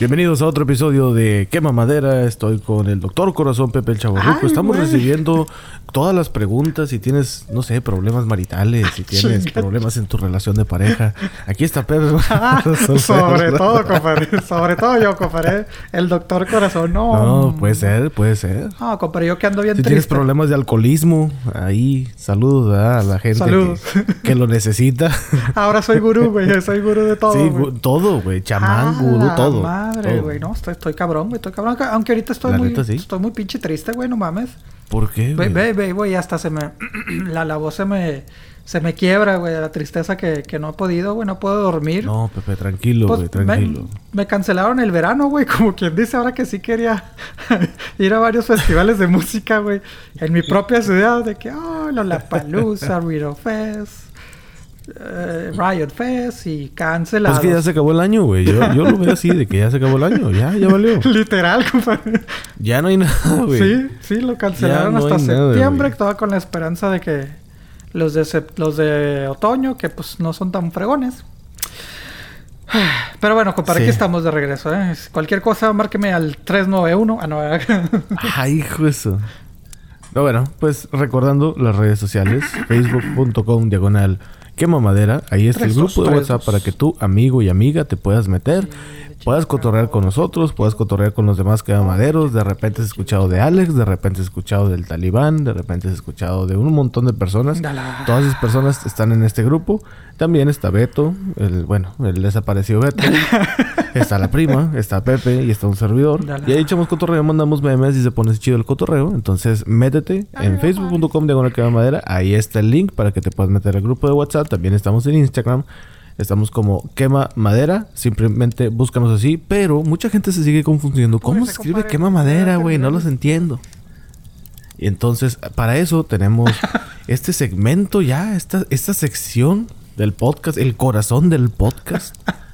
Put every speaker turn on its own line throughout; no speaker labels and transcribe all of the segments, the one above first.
Bienvenidos a otro episodio de Quema Madera. Estoy con el doctor Corazón Pepe el Chavorruco.
Ay,
Estamos recibiendo todas las preguntas. Si tienes, no sé, problemas maritales, si tienes problemas en tu relación de pareja. Aquí está Pepe.
Ah, sobre todo, compadre. Sobre todo yo, compadre. El doctor corazón, no.
No, puede ser, puede ser.
No, compadre, yo que ando bien
Si tienes problemas de alcoholismo, ahí saludos ¿verdad? a la gente
Saludos.
que, que lo necesita.
Ahora soy gurú, güey. Soy gurú de todo.
sí,
güey.
todo, güey. Chamán,
Ah,
gurú,
la
todo.
Madre,
todo.
güey. No, estoy, estoy cabrón, güey. Estoy cabrón. Aunque ahorita estoy
La
muy,
neta, sí.
estoy muy pinche triste, güey. No mames.
¿Por qué,
Ve,
güey?
ve, ve, güey. Hasta se me... la, la voz se me... Se me quiebra, güey. La tristeza que, que no he podido, güey. No puedo dormir.
No, Pepe, tranquilo,
Pues,
güey, tranquilo.
Me, cancelaron el verano, güey. Como quien dice ahora que sí quería ir a varios festivales de música, güey. En mi propia ciudad. De que, oh, Lollapalooza, Rito Fest, eh, Riot Fest y
Pues
cancelados.
es que ya se acabó el año, güey. Yo, yo lo veo así, de que ya se acabó el año. Ya, ya valió.
Literal, compadre.
Ya no hay nada, güey.
Sí, sí, lo cancelaron
no
hasta
nada,
septiembre. Estaba con la esperanza de que los de, sep- los de otoño, que pues no son tan fregones. Pero bueno, compadre,
Sí.
aquí estamos de regreso, ¿eh? Cualquier cosa, márqueme al 391. Ah, no,
Ay, hijo eso. No, bueno, pues recordando las redes sociales, facebook.com diagonal quema madera, ahí está el grupo de WhatsApp para que tú, amigo y amiga, te puedas meter, puedas cotorrear con nosotros, puedas cotorrear con los demás quemamaderos, de repente has escuchado de Alex, de repente has escuchado del Talibán, de repente has escuchado de un montón de personas.
Dala.
Todas esas personas están en este grupo. También está Beto, el, bueno, el desaparecido Beto. está la prima, está Pepe y está un servidor.
Dala.
Y ahí echamos cotorreo, mandamos memes y se pone chido el cotorreo. Entonces, métete en facebook.com diagonal quema madera. Ahí está el link para que te puedas meter al grupo de WhatsApp. También estamos en Instagram. Estamos como quema madera. Simplemente búscanos así. Pero mucha gente se sigue confundiendo. ¿Cómo se escribe
compadre,
quema madera, güey? No los entiendo. Y entonces, para eso tenemos este segmento ya, esta, esta sección del podcast, el corazón del podcast.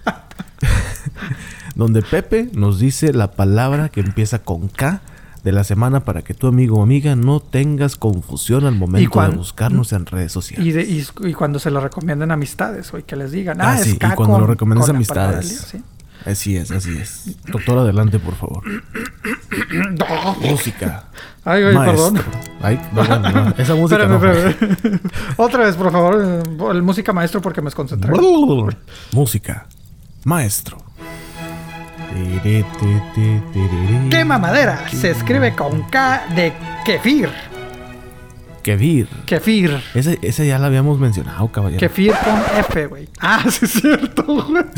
donde Pepe nos dice la palabra que empieza con K de la semana para que tu amigo o amiga no tengas confusión al momento
cuan-
de buscarnos en redes sociales.
y, de- y, y cuando se lo recomienden amistades, güey, que les digan,
Ah,
ah,
sí,
es
y cuando lo recomiendas amistades. Así es, así es. Doctor, adelante, por favor. Música.
Ay,
Maestro.
perdón.
Ay, no, no, no. Esa música
Espérame, espérame. Otra vez, por favor, el música maestro porque me desconcentré.
Música. Maestro.
Quema madera se escribe con K de kefir.
Kefir.
Kefir.
Ese, ese ya lo habíamos mencionado, caballero.
Kefir con F, güey. Ah, sí es cierto, güey.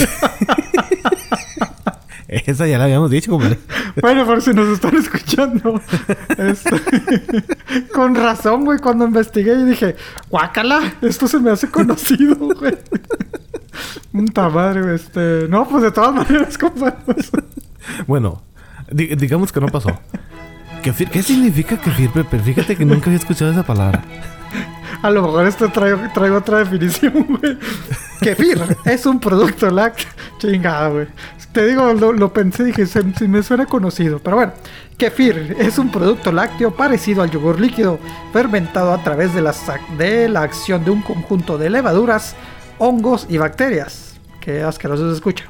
Esa ya la habíamos dicho, compadre.
Bueno, por si nos están escuchando. este, con razón, güey, cuando investigué y dije, guácala, esto se me hace conocido, güey. Puta madre, este... No, pues de todas maneras, compadre. pues,
Bueno, di- digamos que no pasó. ¿Qué significa kefir, Pepe? Fíjate que nunca había escuchado esa palabra.
A lo mejor esto traigo, traigo otra definición, güey. Kefir es un producto lácteo. Chingada, güey. Te digo, lo, lo pensé y dije, se, se me suena conocido. Pero bueno, kefir es un producto lácteo parecido al yogur líquido, fermentado a través de la, de la acción de un conjunto de levaduras, hongos y bacterias. Qué asqueroso se escucha.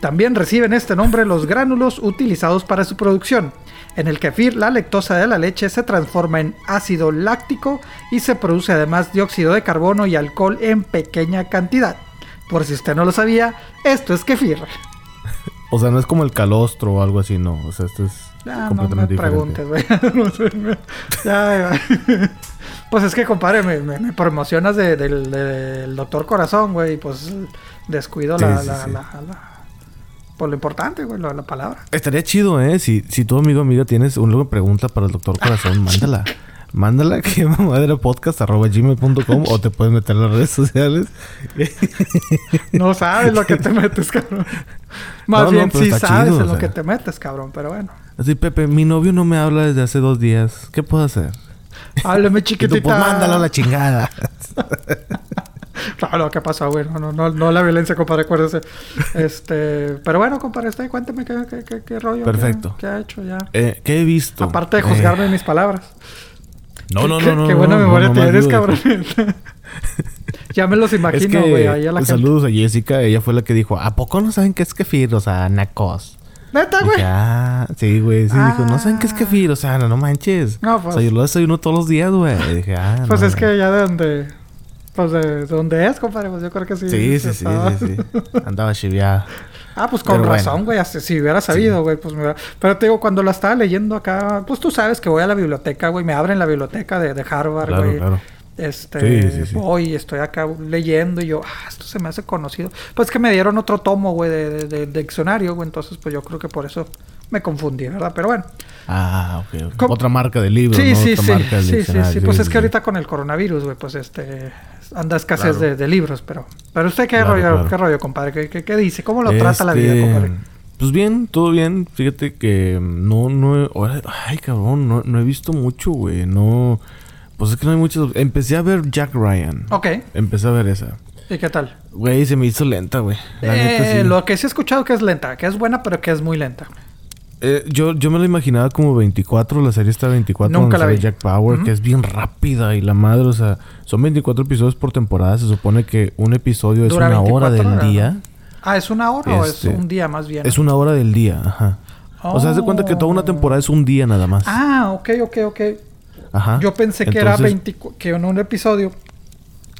También reciben este nombre los gránulos utilizados para su producción. En el kefir, la lactosa de la leche se transforma en ácido láctico y se produce además dióxido de carbono y alcohol en pequeña cantidad. Por si usted no lo sabía, esto es kefir.
O sea, no es como el calostro o algo así, no. O sea, esto es
Ya, no me
completamente diferente.
preguntes, güey. No. Pues es que, compadre, me, me- me promocionas de- del, del doctor Corazón, güey. y Pues descuido
Sí,
la,
sí,
la-
sí.
la- la- Por lo importante, güey, la, la palabra.
Estaría chido, ¿eh? Si, si tu amigo amiga tienes una pregunta para el doctor Corazón, mándala. Mándala a que gmail.com o te puedes meter en las redes sociales.
No sabes lo que te metes, cabrón. Más
No, no,
bien
pero
sí sabes
chido,
en
o
lo que te metes, cabrón. Pero bueno.
Así, Pepe, mi novio no me habla desde hace dos días. ¿Qué puedo hacer?
Háblame,
Y tú,
chiquitita.
pues mándalo a la chingada.
Claro, ¿qué pasó, güey? No, no, no, no la violencia, compadre, acuérdese. Este... Pero bueno, compadre, este, cuéntame qué, qué, qué, qué rollo.
Perfecto.
¿Qué, ha hecho ya?
Eh, ¿Qué he visto?
Aparte de
Eh,
juzgarme mis palabras.
No, no, no, no.
Qué buena memoria tienes, cabrón. ya me los
Es
imagino,
que
güey. ahí a la gente.
saludos a Jessica. Ella fue la que dijo, ¿a poco no saben qué es kefir? O sea, nacos.
¿Neta, güey?
Ah, sí, güey. Sí, dijo, no saben qué es
Ah.
kefir. O sea, no, no manches.
No,
O
pues.
sea, yo lo desayuno todos los días, güey. Y Dije, ah,
Pues
no,
es que ya de donde. Pues de de donde es, compadre. Pues yo creo que sí.
Sí, sí, sí,
estaba-
sí, sí. Andaba chiviado.
Ah, pues con
Pero
razón, güey. Si hubiera sabido, güey, pues me hubiera... Pero te digo, cuando la estaba leyendo acá, pues tú sabes que voy a la biblioteca, güey. Me abren la biblioteca de, de Harvard,
Claro,
güey.
claro.
Este,
Sí, sí, sí.
voy, estoy acá leyendo y yo, ah, esto se me hace conocido. Pues que me dieron otro tomo, güey, de, de- de- de diccionario, güey. Entonces, pues yo creo que por eso me confundí, ¿verdad? Pero bueno.
Ah, ok. Otra marca de libros,
Sí,
¿no?
sí,
Otra
sí.
marca
Sí, sí, sí. Pues es que ahorita con el coronavirus, güey, pues este... Anda escasez
Claro.
de, de libros, pero... Pero usted, ¿qué
Claro,
rollo,
claro.
qué rollo, compadre? ¿Qué, qué, qué dice? ¿Cómo lo trata la vida,
Este,
compadre?
Pues bien, todo bien. Fíjate que no, no he... Ay, cabrón, no, no he visto mucho, güey. No... Pues es que no hay muchos... Empecé a ver Jack Ryan.
Ok.
Empecé a ver esa.
¿Y qué tal?
Güey, se me hizo lenta, güey.
Eh,
sí.
Lo que sí he escuchado que es lenta, que es buena, pero que es muy lenta.
Eh, yo, yo me lo imaginaba como 24, la serie está 24.
Nunca la vi.
Jack Power, que es bien rápida y la madre, o sea, son 24 episodios por temporada. Se supone que un episodio es una hora
24
del
horas,
día.
Ah, ¿es una hora o es
Este,
un día más bien?
Es una hora del día, ajá. O sea, haz de cuenta que toda una temporada es un día nada más.
Ah, ok, ok, ok.
Ajá.
Yo pensé que era
Entonces,
20, que en un episodio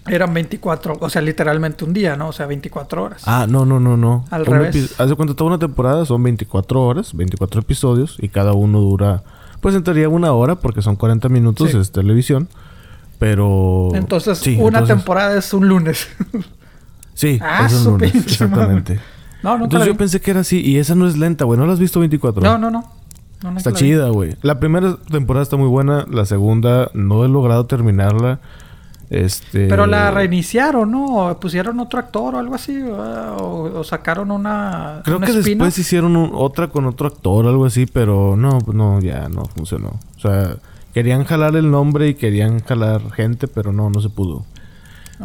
eran 24, o sea, literalmente un día, ¿no? O sea, 24 horas.
Ah, no, no, no, no.
Al
Un
revés.
de cuenta toda una temporada son 24 horas, 24 episodios y cada uno dura, pues en teoría una hora porque son 40 minutos,
Sí.
es televisión. Pero...
entonces,
sí,
una
entonces-
temporada es un lunes.
Sí,
Ah,
es un lunes, exactamente.
no,
Entonces yo
vi.
pensé que era así y esa no es lenta, güey. ¿No la has visto 24?
No, no, no. No,
Está chida, güey. La primera temporada está muy buena, la segunda no he logrado terminarla. Este
Pero la reiniciaron, ¿no? O pusieron otro actor o algo así. O, o sacaron una.
Creo que después hicieron un- otra con otro actor o algo así, pero no, no, ya no funcionó. O sea, querían jalar el nombre y querían jalar gente, pero no, no se pudo.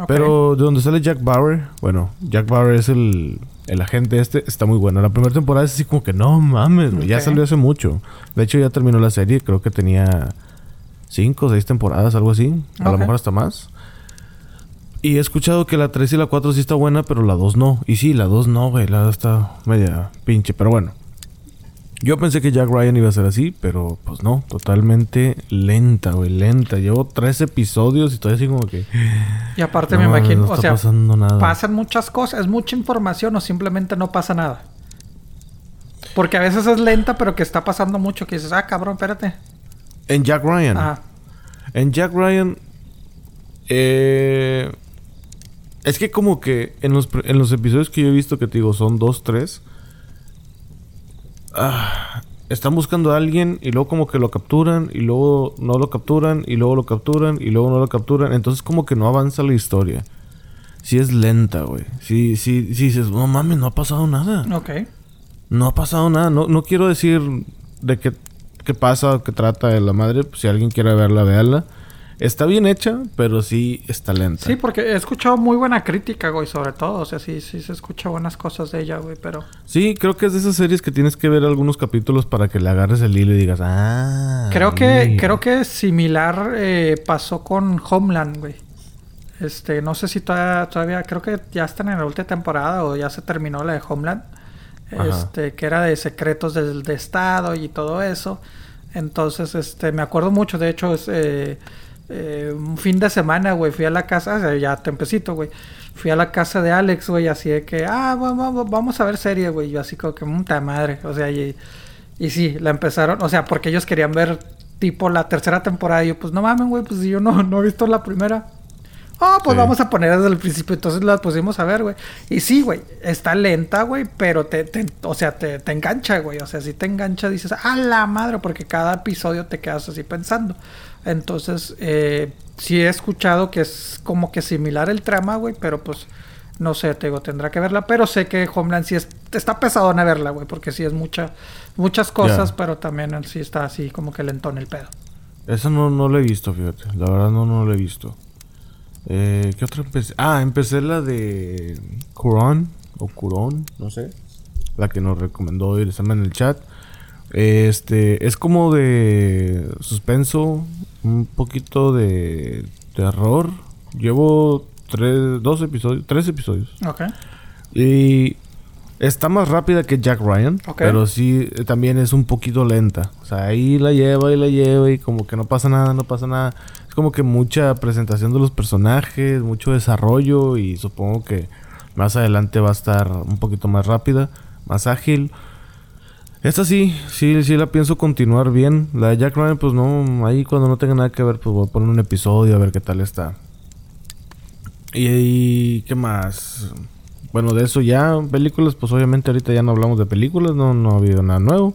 Pero de donde sale Jack Bauer, bueno, Jack Bauer es el, el agente este, está muy bueno. La primera temporada es así como que no mames, güey, ya salió hace mucho. De hecho, ya terminó la serie, creo que tenía cinco o seis temporadas, algo así. A lo mejor hasta más. Y he escuchado que la 3 y la 4 sí está buena, pero la 2 no. Y sí, la 2 no, güey, la 2 está media pinche, pero bueno. Yo pensé que Jack Ryan iba a ser así, pero pues no, totalmente lenta, güey, lenta. Llevo tres episodios y todavía así como que...
Y aparte
No,
me imagino,
no
o sea,
pasando nada.
pasan muchas cosas, es mucha información o simplemente no pasa nada. Porque a veces es lenta, pero que está pasando mucho, que dices, ah, cabrón, espérate.
En Jack Ryan.
Ajá.
En Jack Ryan... Eh... Es que como que en los, en los episodios que yo he visto que te digo son dos, tres... ah, están buscando a alguien y luego como que lo capturan y luego no lo capturan y luego lo capturan y luego no lo capturan. Entonces como que no avanza la historia. Sí es lenta, güey. Sí, sí, sí dices, no mames, no ha pasado nada.
Ok.
No ha pasado nada. No, no quiero decir de qué, qué pasa o qué trata de la madre. Pues, si alguien quiere verla, véala. Está bien hecha, pero sí está lenta.
Sí, porque he escuchado muy buena crítica, güey, sobre todo. O sea, sí, sí se escucha buenas cosas de ella, güey, pero...
Sí, creo que es de esas series que tienes que ver algunos capítulos para que le agarres el hilo y digas, ah.
Creo que,
mira".
creo que similar eh, pasó con Homeland, güey. Este, no sé si todavía, todavía, creo que ya están en la última temporada o ya se terminó la de Homeland.
Ajá.
Este, que era de secretos del de Estado y todo eso. Entonces, este, me acuerdo mucho, de hecho, es, eh, eh, un fin de semana, güey, fui a la casa, o sea, ya tempecito, güey. Fui a la casa de Alex, güey, así de que, ah, va- va- va- vamos a ver serie, güey. Yo así como que, puta madre, o sea, y, y sí, la empezaron, o sea, porque ellos querían ver tipo la tercera temporada. Y yo, pues no mames, güey, pues yo no, no he visto la primera. Oh, pues
Sí.
vamos a poner desde el principio. Entonces la pusimos a ver, güey. Y sí, güey, está lenta, güey, pero te, te- o sea, te, te engancha, güey. O sea, si te engancha, dices, a la madre, porque cada episodio te quedas así pensando. Entonces, eh, sí he escuchado que es como que similar el trama, güey, pero pues no sé, te digo, tendrá que verla. Pero sé que Homeland sí es, está pesadona verla, güey, porque sí es mucha, muchas cosas, pero también sí está así como que lentón el pedo.
Esa no, no la he visto, fíjate. La verdad no, no la he visto. Eh, ¿Qué otra empecé? Ah, empecé la de Curon o Curón, no sé. La que nos recomendó Irisama en el chat. Este, es como de suspenso, un poquito de terror. Llevo tres, dos episodios, tres episodios.
Ok.
Y Está más rápida que Jack Ryan, pero sí eh, también es un poquito lenta. O sea, ahí la lleva y la lleva y como que no pasa nada, no pasa nada. Es como que mucha presentación de los personajes, mucho desarrollo y supongo que más adelante va a estar un poquito más rápida, más ágil. Esta sí, sí, sí la pienso continuar bien. La de Jack Ryan, pues no, ahí cuando no tenga nada que ver, pues voy a poner un episodio a ver qué tal está. Y, y qué más. Bueno, de eso ya, películas, pues obviamente ahorita ya no hablamos de películas, no, no ha habido nada nuevo.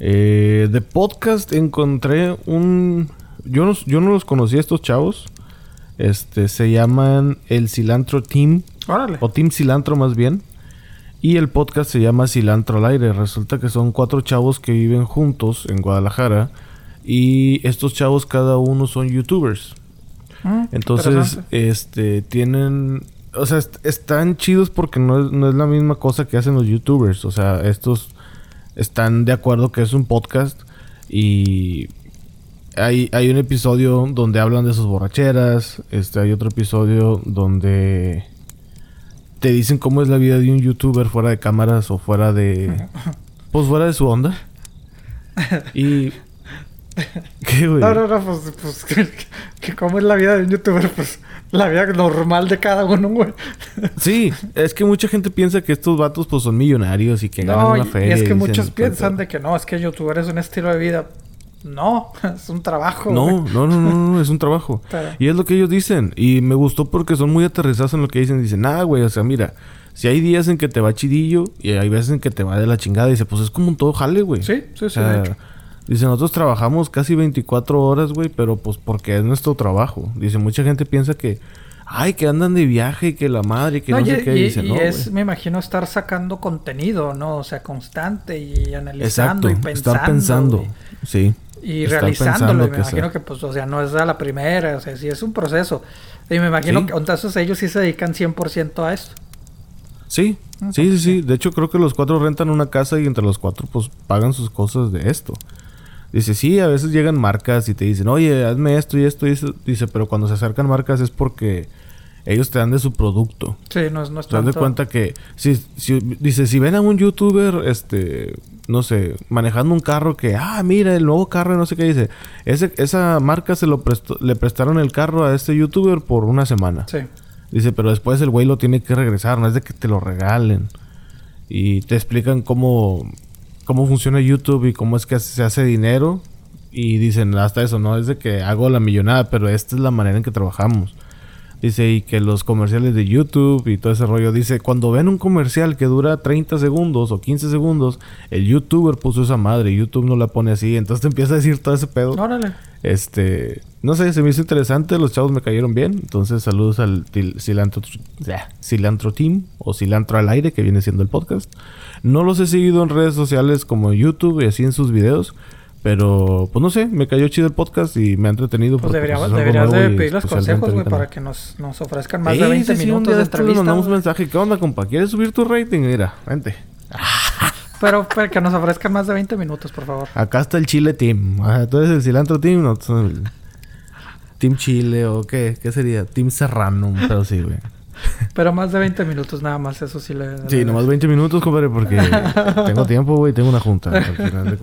Eh, de podcast encontré un... Yo no, yo no los conocía estos chavos. Este, se llaman el Cilantro Team,
Órale.
o Team Cilantro más bien. Y el podcast se llama Cilantro al Aire. Resulta que son cuatro chavos que viven juntos en Guadalajara. Y estos chavos cada uno son youtubers.
Mm,
Entonces, este, tienen... O sea, est- están chidos porque no es, no es la misma cosa que hacen los youtubers. O sea, estos están de acuerdo que es un podcast y hay, hay un episodio donde hablan de sus borracheras. Este, hay otro episodio donde te dicen cómo es la vida de un youtuber fuera de cámaras o fuera de... Pues fuera de su onda. Y... ¿Qué, güey?
No, no, no, pues, pues que, que cómo es la vida de un youtuber, pues la vida normal de cada uno, güey.
Sí, es que mucha gente piensa que estos vatos pues son millonarios y que ganan una
y, y
feria.
es
y
que
dicen,
muchos piensan de que no, es que youtuber es un estilo de vida. No, es un trabajo.
No,
güey.
no, no, no, no, es un trabajo. Y es lo que ellos dicen. Y me gustó porque son muy aterrizados en lo que dicen. Dicen, ah, güey, o sea, mira, si hay días en que te va chidillo y hay veces en que te va de la chingada. Dice, pues es como un todo jale, güey.
Sí, sí, sí,
O sea,
de hecho.
Dice, nosotros trabajamos casi 24 horas, güey, pero pues porque es nuestro trabajo. Dice, mucha gente piensa que, ay, que andan de viaje y que la madre, y que no,
No, y,
sé qué.
y-
Dice,
y
no,
es, me imagino, estar sacando contenido, ¿no? O sea, constante y analizando
Exacto,
y pensando.
estar pensando. Sí.
Y
Estar
realizándolo. Y me imagino que, pues, o sea, no es a la primera. O sea, sí es un proceso. Y me imagino
Sí.
que entonces ellos sí se dedican 100% a esto.
Sí,
Ah,
sí, sí, sí. De hecho, creo que los cuatro rentan una casa y entre los cuatro, pues, pagan sus cosas de esto. Dice, sí, a veces llegan marcas y te dicen, oye, hazme esto y esto y eso. Dice, pero cuando se acercan marcas es porque ellos te dan de su producto.
Sí, no es, no
Te das de cuenta que, si, si- dice, si ven a un youtuber, este, no sé, manejando un carro que, ah, mira, el nuevo carro, y no sé qué, dice, ese, esa marca se lo prestó, le prestaron el carro a este youtuber por una semana.
Sí.
Dice, pero después el güey lo tiene que regresar, no es de que te lo regalen. Y te explican cómo, cómo funciona YouTube y cómo es que se hace dinero. Y dicen, hasta eso, no es de que hago la millonada, pero esta es la manera en que trabajamos. Dice, y que los comerciales de YouTube y todo ese rollo. Dice, cuando ven un comercial que dura 30 segundos o 15 segundos, el youtuber puso esa madre, YouTube no la pone así. Entonces te empieza a decir todo ese pedo.
Órale.
Este, no sé, se me hizo interesante, los chavos me cayeron bien. Entonces, saludos al cilantro, cilantro Team o Cilantro al Aire, que viene siendo el podcast. No los he seguido en redes sociales como YouTube y así en sus videos. Pero, pues no sé, me cayó chido el podcast y me ha entretenido.
Pues
porque,
deberíamos, deberías de pedirles
especialmente
consejos, güey, para que nos, nos ofrezcan más de 20
sí, sí, un
minutos de
después le
entrevista.
mandamos un mensaje. ¿Qué onda, compa? ¿Quieres subir tu rating? Mira, vente.
Pero, pero que nos ofrezcan más de 20 minutos, por favor.
Acá está el Chile Team. Ajá, tú eres el Cilantro Team, no, Team Chile o qué, ¿qué sería? Team Serrano, pero sí, güey.
Pero más de 20 minutos nada más, eso sí le...
Sí,
le-
nomás 20 minutos, compadre, porque tengo tiempo, güey, tengo una junta. al final de.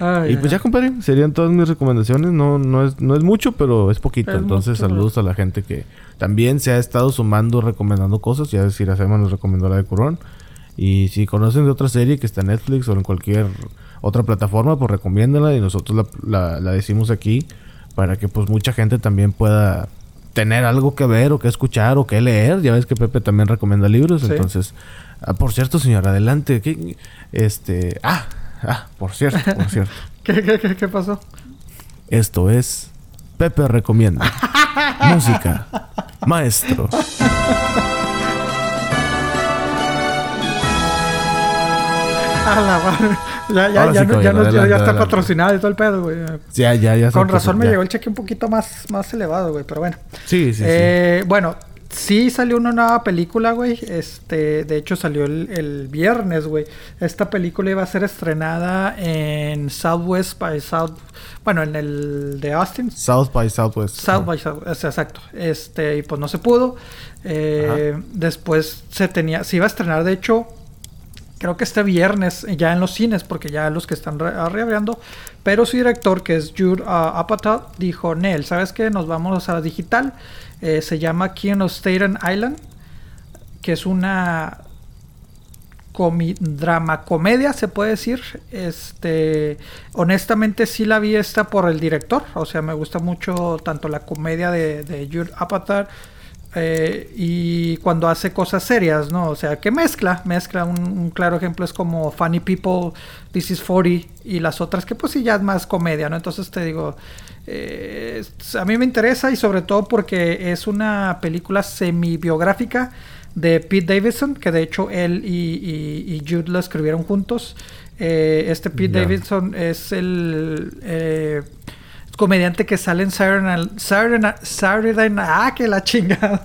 Ay,
y pues ya, compadre, serían todas mis recomendaciones. No, no, es, no es mucho, pero es poquito.
Es
Entonces,
mucho,
saludos a la gente que también se ha estado sumando, recomendando cosas. Ya decir, Iracema nos recomendó la de Curón. Y si conocen de otra serie que está en Netflix o en cualquier otra plataforma, pues recomiéndanla y nosotros la, la- la decimos aquí para que pues mucha gente también pueda tener algo que ver o que escuchar o que leer. Ya ves que Pepe también recomienda libros,
Sí.
entonces... ah, por cierto, señor, adelante. ¿qué- este... Ah, ah, por cierto, por cierto.
¿Qué, qué, qué, qué pasó?
Esto es Pepe Recomienda. Música. Maestro.
Ya, ya, ya,
sí,
no- ya, no- ya- ya está
adelante.
patrocinado y todo el pedo, güey.
Ya, ya, ya.
Con razón me
ya.
llegó el cheque un poquito más, más elevado, güey, pero bueno.
Sí, sí,
Eh, Bueno, sí salió una nueva película, güey. Este, de hecho salió el, el viernes, güey. Esta película iba a ser estrenada en Southwest by South, bueno, en el de Austin.
South by Southwest.
South by Southwest, exacto. Este, y pues no se pudo. Eh, después se tenía, se iba a estrenar, de hecho, creo que este viernes ya en los cines, porque ya los que están reabriendo. Pero su director, que es Jude uh, Apatow, dijo: Nel, ¿sabes qué? Nos vamos a digital. Eh, se llama King of Staten Island, que es una drama comedia, se puede decir. Este, honestamente, sí la vi esta por el director. O sea, me gusta mucho tanto la comedia de, de Jude Apatow eh, y cuando hace cosas serias, ¿no? O sea, que mezcla, mezcla. Un, claro ejemplo es como Funny People, This is 40 y las otras que pues sí ya es más comedia, ¿no? Entonces te digo, eh, a mí me interesa y sobre todo porque es una película semi-biográfica de Pete Davidson, que de hecho él y, Jude la escribieron juntos. Eh, este Pete Davidson es el comediante que sale en Saturday, Saturday, Saturday Night. Ah, que la chingada.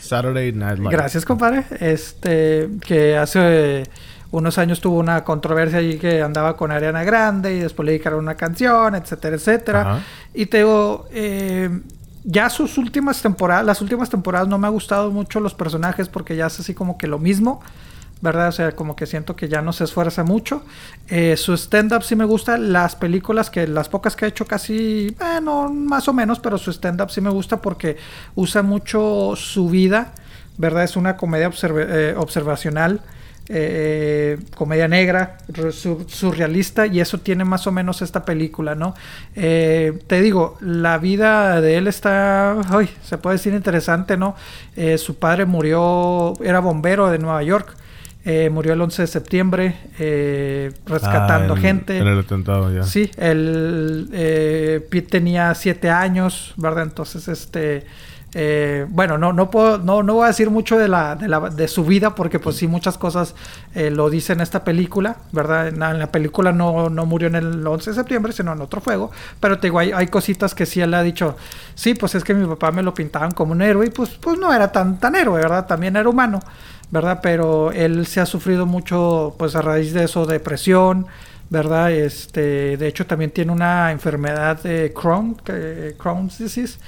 Saturday Night Live.
Gracias, compadre. Este, que hace unos años tuvo una controversia allí que andaba con Ariana Grande y después le dedicaron una canción, etcétera, etcétera. Y te digo, eh, ya sus últimas temporadas, las últimas temporadas no me ha gustado mucho los personajes porque ya es así como que lo mismo. ¿Verdad? O sea, como que siento que ya no se esfuerza mucho. Eh, su stand-up sí me gusta. Las películas que, las pocas que ha hecho casi, bueno, más o menos, pero su stand-up sí me gusta porque usa mucho su vida, ¿verdad? Es una comedia eh, observacional. Eh, comedia negra, surrealista, y eso tiene más o menos esta película, ¿no? te digo, la vida de él está, se puede decir interesante, ¿no? su padre murió, era bombero de Nueva York, eh, murió el 11 de septiembre eh, rescatando
ah,
gente.
En el atentado ya.
Sí, el eh, Pete tenía siete años, ¿verdad? Entonces, este, eh, bueno, no, no puedo, no, no voy a decir mucho de la, de, la, de su vida porque pues sí muchas cosas lo dice en esta película, ¿verdad? En la, película no, no, murió en el 11 de septiembre, sino en otro fuego, pero te digo, hay, hay, cositas que sí él ha dicho, sí, pues es que mi papá me lo pintaban como un héroe y pues, pues no era tan, tan héroe, ¿verdad? También era humano. ¿Verdad? Pero él se ha sufrido mucho, pues a raíz de eso, depresión, ¿verdad? Este, de hecho, también tiene una enfermedad de Crohn, que, Crohn's disease,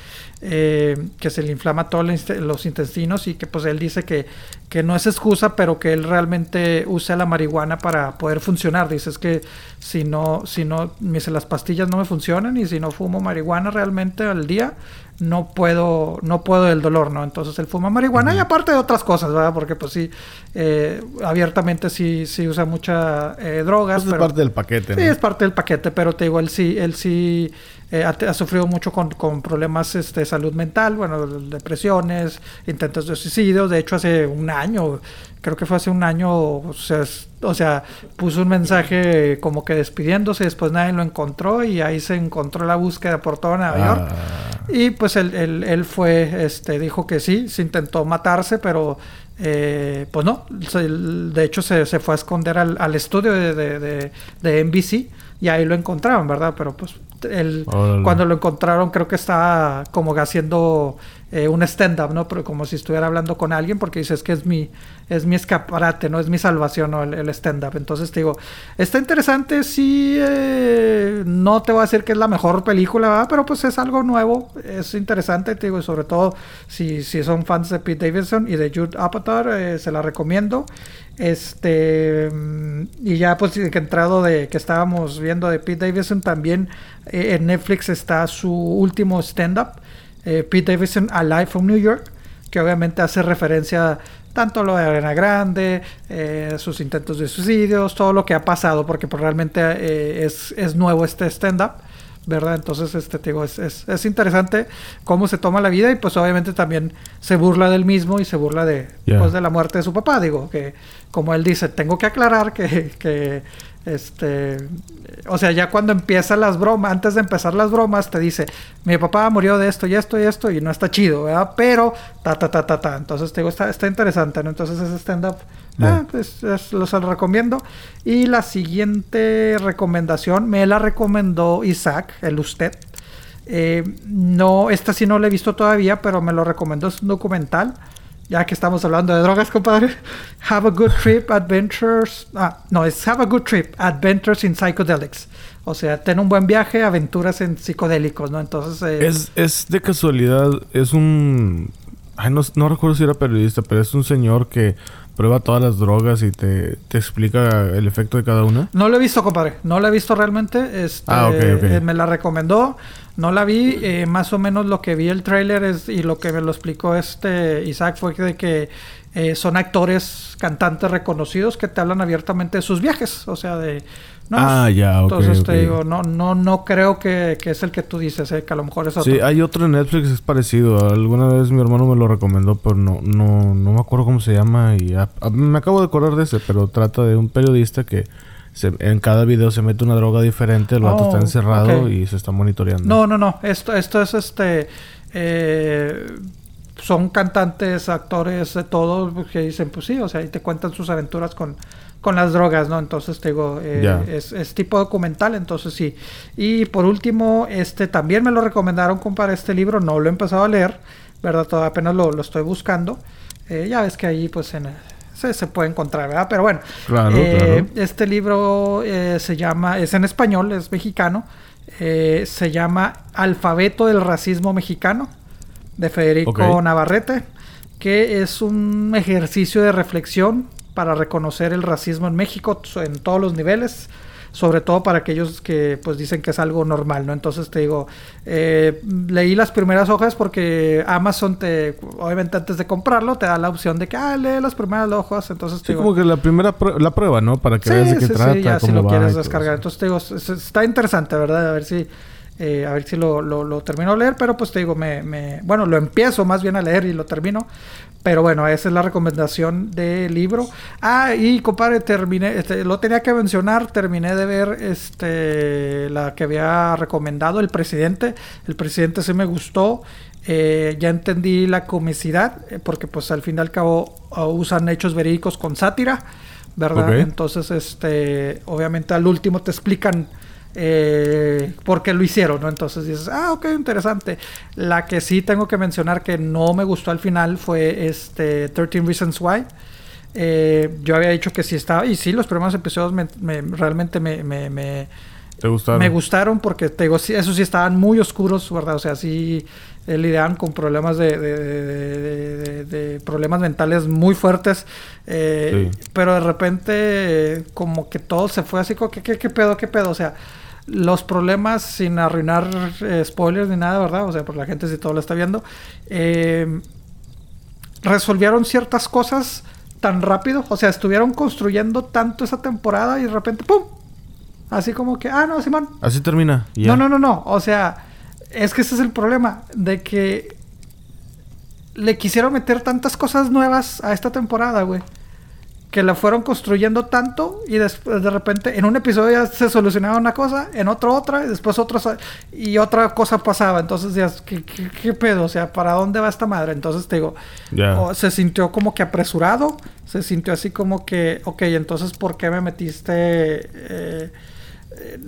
eh, que se le inflama todos los intestinos y que pues él dice que, que no es excusa, pero que él realmente usa la marihuana para poder funcionar. Dice es que si no, si no, las pastillas no me funcionan y si no fumo marihuana realmente al día, no puedo, no puedo el dolor, ¿no? Entonces él fuma marihuana y aparte de otras cosas, ¿verdad? Porque pues sí, eh, abiertamente sí, sí usa mucha eh, drogas.
Pues es parte del paquete,
¿no? Sí, es parte del paquete, pero te digo, él sí, él sí eh, ha, sufrido mucho con, con, problemas este, de salud mental, bueno, depresiones, intentos de suicidio. De hecho, hace un año, creo que fue hace un año, o sea, o sea, puso un mensaje como que despidiéndose, después nadie lo encontró y ahí se encontró la búsqueda por toda Nueva York. Ah. Y pues él, él, fue, este, dijo que sí, se intentó matarse, pero eh, pues no, de hecho se, se, fue a esconder al, al estudio de, de, de, NBC y ahí lo encontraron, ¿verdad? Pero pues él, cuando lo encontraron creo que estaba como haciendo eh, un stand-up, ¿no? Pero como si estuviera hablando con alguien porque dices que es mi, es mi escaparate, ¿no? Es mi salvación, ¿no? El, stand-up. Entonces te digo, está interesante, sí, eh, no te voy a decir que es la mejor película. Pero pues es algo nuevo, es interesante, te digo, y sobre todo si, si son fans de Pete Davidson y de Jude Apatow, eh, se la recomiendo. Este, y ya pues que entrado de que estábamos viendo de Pete Davidson, también en Netflix está su último stand-up eh, Pete Davidson Alive from New York, que obviamente hace referencia tanto a lo de Arena Grande, eh, sus intentos de suicidios, todo lo que ha pasado, porque pues, realmente eh, es, es, nuevo este stand-up. ¿verdad? Entonces, este, digo, es, es, interesante cómo se toma la vida y pues obviamente también se burla del mismo y se burla de, pues, de la muerte de su papá, digo, que como él dice, tengo que aclarar que, que este, o sea, ya cuando empiezan las bromas, antes de empezar las bromas, te dice, mi papá murió de esto y esto y esto, y no está chido, ¿verdad? Pero, ta, ta, ta, ta, ta. Entonces, te digo, está, está interesante, ¿no? Entonces, ese stand-up, ah, pues, lo recomiendo. Y la siguiente recomendación me la recomendó Isaac, el usted. Eh, no, esta sí no la he visto todavía, pero me lo recomendó, es un documental. Ya que estamos hablando de drogas, compadre. Have a good trip, adventures. Ah, no, es Have a good trip, adventures in psychedelics. O sea, ten un buen viaje, aventuras en psicodélicos, ¿no? Entonces...
Eh, es, es de casualidad, es un... Ay, no, no recuerdo si era periodista, pero es un señor que prueba todas las drogas y te, te, explica el efecto de cada una?
No lo he visto, compadre. No lo he visto realmente. Este, ah, ok, ok. Eh, me la recomendó. No la vi. Eh, más o menos lo que vi el tráiler es, y lo que me lo explicó este Isaac fue de que eh, son actores, cantantes reconocidos que te hablan abiertamente de sus viajes. O sea, de
Ah, ya, ok.
Entonces te digo, no, no, no creo que, es el que tú dices, eh, que a lo mejor es otro.
Sí, hay otro en Netflix que es parecido. Alguna vez mi hermano me lo recomendó, pero no, no, no me acuerdo cómo se llama. Y me acabo de acordar de ese, pero trata de un periodista que en cada video se mete una droga diferente, el vato está oh, encerrado y se está monitoreando.
No, no, no. Esto, esto es este. Eh, son cantantes, actores, de todo, que dicen, pues sí, o sea, y te cuentan sus aventuras con con las drogas, ¿no? Entonces te digo, eh, es, tipo documental, entonces sí. Y por último, este también me lo recomendaron para este libro, no lo he empezado a leer, ¿verdad? Todavía apenas lo, estoy buscando. Eh, ya ves que ahí pues en, se, se, puede encontrar, ¿verdad? Pero bueno, eh, este libro se llama, es en español, es mexicano, se llama Alfabeto del Racismo Mexicano, de Federico Navarrete, que es un ejercicio de reflexión para reconocer el racismo en México en todos los niveles sobre todo para aquellos que pues dicen que es algo normal, ¿no? Entonces te digo, eh, leí las primeras hojas porque Amazon te, obviamente antes de comprarlo, te da la opción de que, ah, lee las primeras hojas, entonces
te sí, como que la primera la prueba, ¿no? Para que veas de qué trata, sí, ya,
si lo quieres descargar. Entonces te digo, está interesante, ¿verdad? A ver si... Eh, a ver si lo, lo, lo, termino de leer, pero pues te digo, me, me, bueno, lo empiezo más bien a leer y lo termino, pero bueno, esa es la recomendación del libro. Ah, y compadre, terminé, este, lo tenía que mencionar, terminé de ver este la que había recomendado el presidente. El presidente sí me gustó. Eh, ya entendí la comicidad, eh, porque pues al fin y al cabo uh, usan hechos verídicos con sátira, ¿verdad? Entonces, este, obviamente al último te explican eh, porque lo hicieron, ¿no? Entonces dices, ah, ok, interesante. La que sí tengo que mencionar que no me gustó al final fue este 13 Reasons Why. Eh, yo había dicho que sí estaba, y sí, los primeros episodios me, realmente me, me, me,
gustaron?
Me gustaron porque, te digo, eso sí estaban muy oscuros, ¿verdad? O sea, sí eh, lidiaban con problemas de, de, problemas mentales muy fuertes. Eh, pero de repente, como que todo se fue así, como, ¿qué, qué, qué pedo, qué pedo? O sea, los problemas, sin arruinar eh, spoilers ni nada, ¿verdad? O sea, por la gente si todo lo está viendo, eh, resolvieron ciertas cosas tan rápido, o sea, estuvieron construyendo tanto esa temporada y de repente, ¡pum! Así como que, ah, no, Simón.
Así termina.
No, no, no, no. O sea, es que ese es el problema, de que le quisieron meter tantas cosas nuevas a esta temporada, güey que la fueron construyendo tanto y después de repente en un episodio ya se solucionaba una cosa, en otro otra, y después otra y otra cosa pasaba. Entonces ya, ¿qué, qué, pedo? O sea, ¿para dónde va esta madre? Entonces te digo, se sintió como que apresurado, se sintió así como que, ok, entonces ¿por qué me metiste? Eh,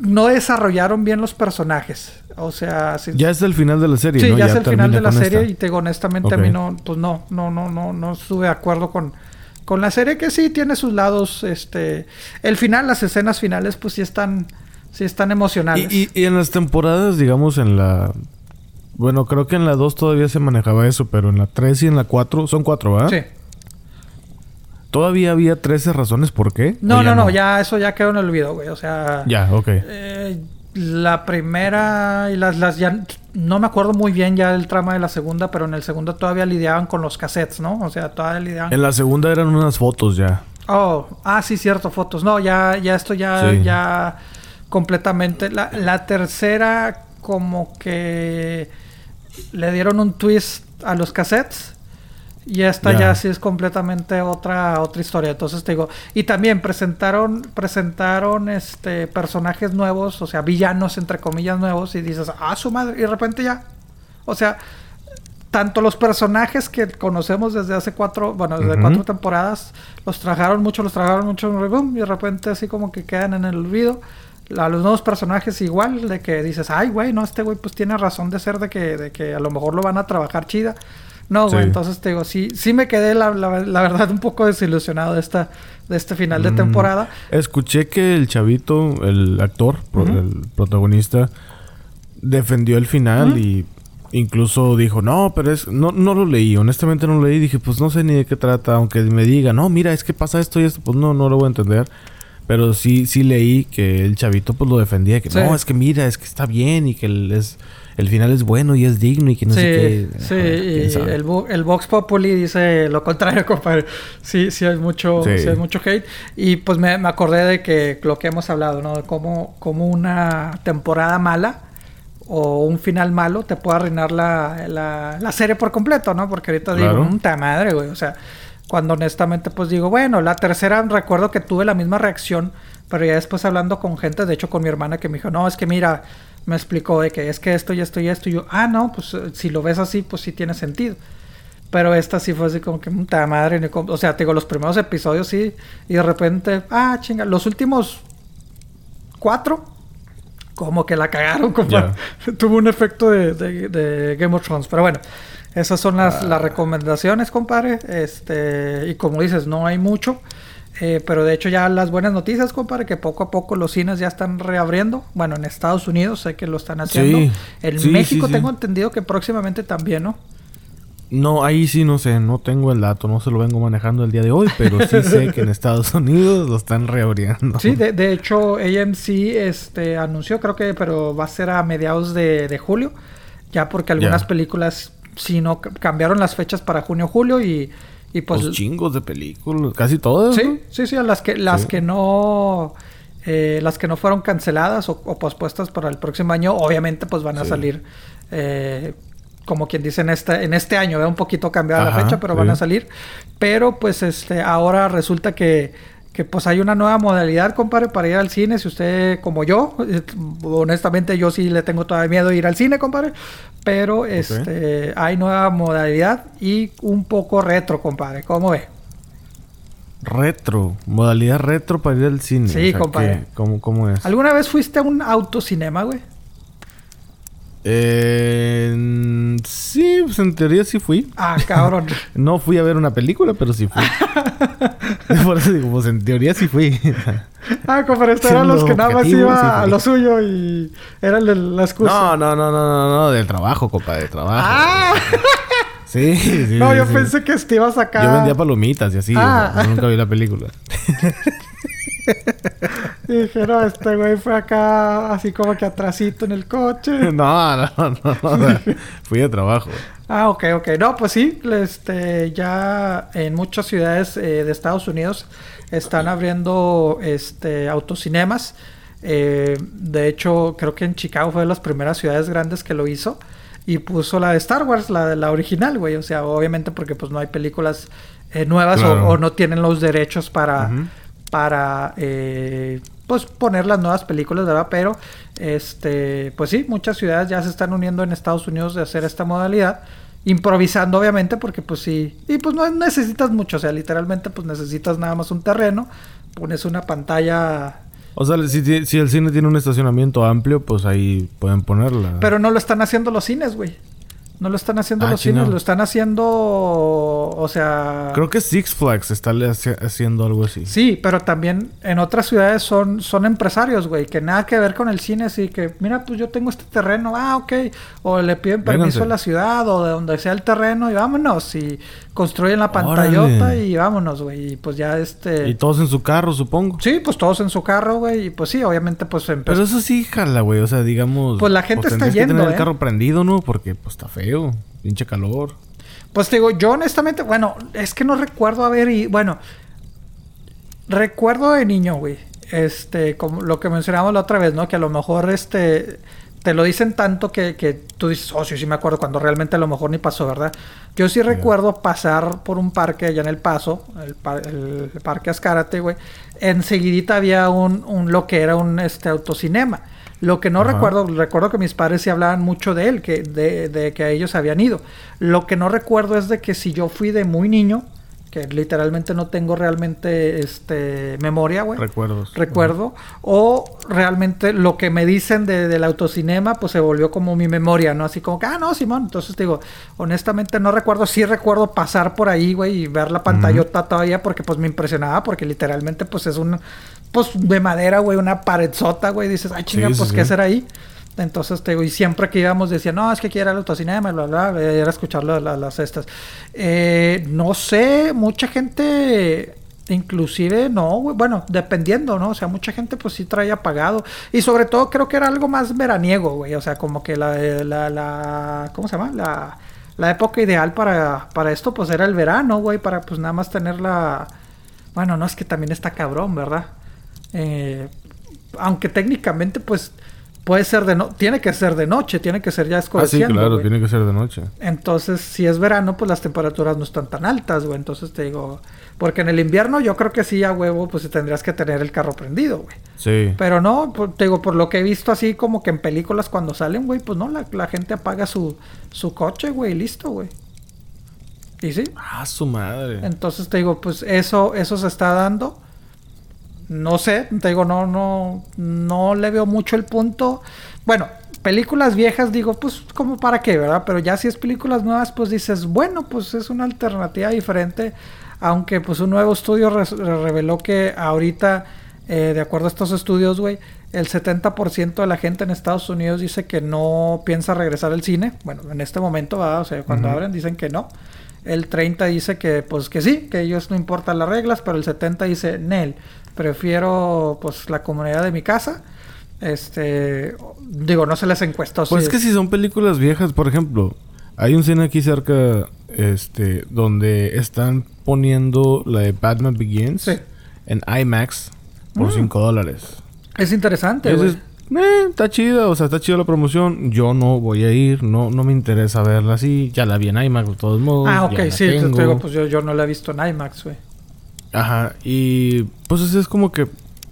no desarrollaron bien los personajes. O sea,
ya es el final de la serie.
Sí, ya, es el final de la serie y te digo, honestamente a mí no, pues no, no, no, no, no estuve de acuerdo con con la serie que sí tiene sus lados, este, el final, las escenas finales, pues sí están, sí están emocionales.
Y, en las temporadas, digamos, en la, bueno, creo que en la 2 todavía se manejaba eso, pero en la 3 y en la 4, son 4, ¿verdad? Sí. ¿Todavía había 13 razones por qué?
No, no, no, ya eso ya quedó en el olvido, güey. O sea.
Ya, ok.
Eh, la primera y las, las ya no me acuerdo muy bien ya el trama de la segunda, pero en el segundo todavía lidiaban con los cassettes, ¿no? O sea, todavía lidiaban.
En la segunda eran unas fotos ya.
Oh, ah, sí, cierto, fotos. No, ya, ya esto ya, ya completamente. La, la tercera, como que le dieron un twist a los cassettes y esta ya sí es completamente otra otra historia. Entonces te digo, y también presentaron presentaron este personajes nuevos, o sea, villanos entre comillas nuevos y dices, "Ah, su madre", y de repente ya. O sea, tanto los personajes que conocemos desde hace cuatro, bueno, desde cuatro temporadas, los trajeron mucho, los trajeron mucho, y de repente así como que quedan en el olvido. a los nuevos personajes igual, de que dices, ay, güey, no, este güey pues tiene razón de ser de que, de que a lo mejor lo van a trabajar chida. No, güey, entonces te digo, sí, sí me quedé la, la, verdad un poco desilusionado de esta, de este final de mm. temporada.
Escuché que el chavito, el actor, el protagonista, defendió el final y incluso dijo, no, pero es, no, no lo leí, honestamente no lo leí, dije, pues no sé ni de qué trata, aunque me diga, no, mira, es que pasa esto y esto, pues no, no lo voy a entender. Pero sí, sí leí que el chavito pues lo defendía, que no, es que mira, es que está bien y que es, el final es bueno y es digno y que no sé qué.
Sí, y el, el Vox Populi dice lo contrario, compadre. Sí, sí hay mucho, sí. hay mucho hate. Y pues me, me, acordé de que lo que hemos hablado, ¿no? De cómo, cómo una temporada mala o un final malo te puede arruinar la, la, la serie por completo, ¿no? Porque ahorita digo, puta madre, güey. O sea, cuando honestamente pues digo, bueno, la tercera recuerdo que tuve la misma reacción, pero ya después hablando con gente, de hecho con mi hermana que me dijo, no, es que mira, me explicó de que es que esto y esto y esto, y yo, ah, no, pues eh, si lo ves así, pues sí tiene sentido. Pero esta sí fue así como que, puta madre, o sea, te digo, los primeros episodios sí, y de repente, ah, chinga, los últimos cuatro, como que la cagaron, como tuvo un efecto de, de Game of Thrones, pero bueno. Esas son las, las recomendaciones, compadre. Este, y como dices, no hay mucho. Eh, pero de hecho ya las buenas noticias, compadre, que poco a poco los cines ya están reabriendo. Bueno, en Estados Unidos sé que lo están haciendo. en México tengo entendido que próximamente también, ¿no?
No, ahí sí no sé, no tengo el dato, no se lo vengo manejando el día de hoy, pero sí sé que en Estados Unidos lo están reabriendo.
Sí, de, de hecho AMC este, anunció, creo que, pero va a ser a mediados de, de julio, ya porque algunas películas sino cambiaron las fechas para junio, julio y, y pues...
Los chingos de películas, casi todas.
Sí, sí, sí, las que, las que no... Eh, las que no fueron canceladas o, pospuestas para el próximo año, obviamente pues van a salir, eh, como quien dice, en este, en este año, un poquito cambiada la fecha, pero van a salir. Pero pues este, ahora resulta que que pues hay una nueva modalidad, compadre, para ir al cine. Si usted, como yo, honestamente yo sí le tengo todavía miedo de ir al cine, compadre. Pero este hay nueva modalidad y un poco retro, compadre. ¿Cómo ve?
Retro, modalidad retro para ir al cine.
Sí, compadre.
¿cómo, ¿Cómo es?
¿Alguna vez fuiste a un autocinema, güey?
Eh, sí, pues en teoría sí fui.
Ah, cabrón.
no fui a ver una película, pero sí fui. Por eso digo, pues en teoría sí fui.
ah, como estos eran los que nada más iba a lo suyo y era la excusa.
No, no, no, no, no, no, del trabajo, compa, de trabajo. Ah. Sí, sí.
No, yo pensé que te ibas acá.
Yo vendía palomitas y así. Ah. nunca vi la película.
Y dije, no, este güey fue acá así como que atrasito en el coche.
No, no, no, no. fui de trabajo.
Ah, ok, ok. No, pues sí, este, ya en muchas ciudades eh, de Estados Unidos están abriendo este, autocinemas. Eh, de hecho, creo que en Chicago fue de las primeras ciudades grandes que lo hizo. Y puso la de Star Wars, la, la original, güey. O sea, obviamente porque pues no hay películas eh, nuevas o, no tienen los derechos para para eh, pues poner las nuevas películas, ¿verdad? Pero este, pues sí, muchas ciudades ya se están uniendo en Estados Unidos de hacer esta modalidad, improvisando obviamente, porque pues sí, y pues no necesitas mucho, o sea, literalmente pues necesitas nada más un terreno, pones una pantalla
o sea, si, si, el cine tiene un estacionamiento amplio, pues ahí pueden ponerla.
Pero no lo están haciendo los cines, güey. No lo están haciendo ah, los cines, lo están haciendo, o sea...
Creo que Six Flags está haciendo algo así.
Sí, pero también en otras ciudades son, son empresarios, güey, que nada que ver con el cine, así que, mira, pues yo tengo este terreno, ah, ok, o le piden permiso a la ciudad o de donde sea el terreno y vámonos, y construyen la pantallota y vámonos, güey, y pues ya este...
Y todos en su carro, supongo.
Sí, pues todos en su carro, güey, y pues sí, obviamente pues...
Pero eso sí, jala, güey, o sea, digamos...
Pues la gente pues está yendo,
que tener el ¿eh? carro prendido, ¿no? Porque pues está feo pinche calor.
Pues te digo, yo honestamente, bueno, es que no recuerdo haber y bueno, recuerdo de niño, güey. Este, como lo que mencionamos la otra vez, ¿no? Que a lo mejor este te lo dicen tanto que, que tú dices, oh, sí, sí me acuerdo, cuando realmente a lo mejor ni pasó, ¿verdad? Yo sí recuerdo pasar por un parque allá en El Paso, el, parque Ascárate, güey. Enseguidita había un, un, lo que era un este autocinema. Lo que no recuerdo, recuerdo que mis padres sí hablaban mucho de él, que de, de, que ellos habían ido. Lo que no recuerdo es de que si yo fui de muy niño, que literalmente no tengo realmente este memoria, güey.
Recuerdos.
Recuerdo. O realmente lo que me dicen de, del autocinema, pues se volvió como mi memoria, ¿no? Así como que, ah, no, Simón. Entonces digo, honestamente no recuerdo, sí recuerdo pasar por ahí, güey, y ver la pantallota todavía porque pues me impresionaba, porque literalmente pues es un, pues de madera, güey, una paredzota, güey. Dices, ay, chinga,
Sí, sí,
pues
sí.
qué hacer ahí. Entonces te digo, y siempre que íbamos decía, no, es que quiero ir al autocinema, bla, bla, bla, era escuchar la- la- las estas. Eh, no sé, mucha gente, inclusive, no, bueno, dependiendo, ¿no? O sea, mucha gente pues sí traía pagado. Y sobre todo creo que era algo más veraniego, güey. O sea, como que la, la, la ¿cómo se llama? La, la época ideal para, para esto pues era el verano, güey, para pues nada más tener la... Bueno, no es que también está cabrón, ¿verdad? Eh, aunque técnicamente pues puede ser de no tiene que ser de noche, tiene que ser ya
Ah, sí,
escureciendo.
claro, tiene que ser de noche.
Entonces, si es verano, pues las temperaturas no están tan altas, güey. Entonces te digo, porque en el invierno yo creo que sí a huevo, pues tendrías que tener el carro prendido, güey.
Sí.
Pero no, por- te digo, por lo que he visto así como que en películas cuando salen, güey, pues no, la, la gente apaga su, su coche, güey, y listo, güey. Y sí.
Ah, su madre.
Entonces te digo, pues eso, eso se está dando. No sé, te digo, no, no, no le veo mucho el punto. Bueno, películas viejas, digo, pues como para qué, ¿verdad? Pero ya si es películas nuevas, pues dices, bueno, pues es una alternativa diferente. Aunque pues un nuevo estudio reveló que ahorita, eh, de acuerdo a estos estudios, güey, el 70% de la gente en Estados Unidos dice que no piensa regresar al cine. Bueno, en este momento, ¿verdad? O sea, cuando abren dicen que no. El 30 dice que pues que sí, que ellos no importan las reglas, pero el 70 dice, Nel, prefiero pues la comunidad de mi casa. Este, digo, no se les encuestó.
Pues
si-
es que si son películas viejas, por ejemplo, hay un cine aquí cerca, este, donde están poniendo la de Batman Begins
Sí.
en IMAX por
Mm.
5 dólares.
Es interesante,
eh, está chida, o sea, está chida la promoción. Yo no voy a ir, no, no me interesa verla así. Ya la vi en IMAX de todos modos.
Ah, ok, sí, te digo, pues yo, yo no la he visto en IMAX, güey.
Ajá, y pues es, es como que,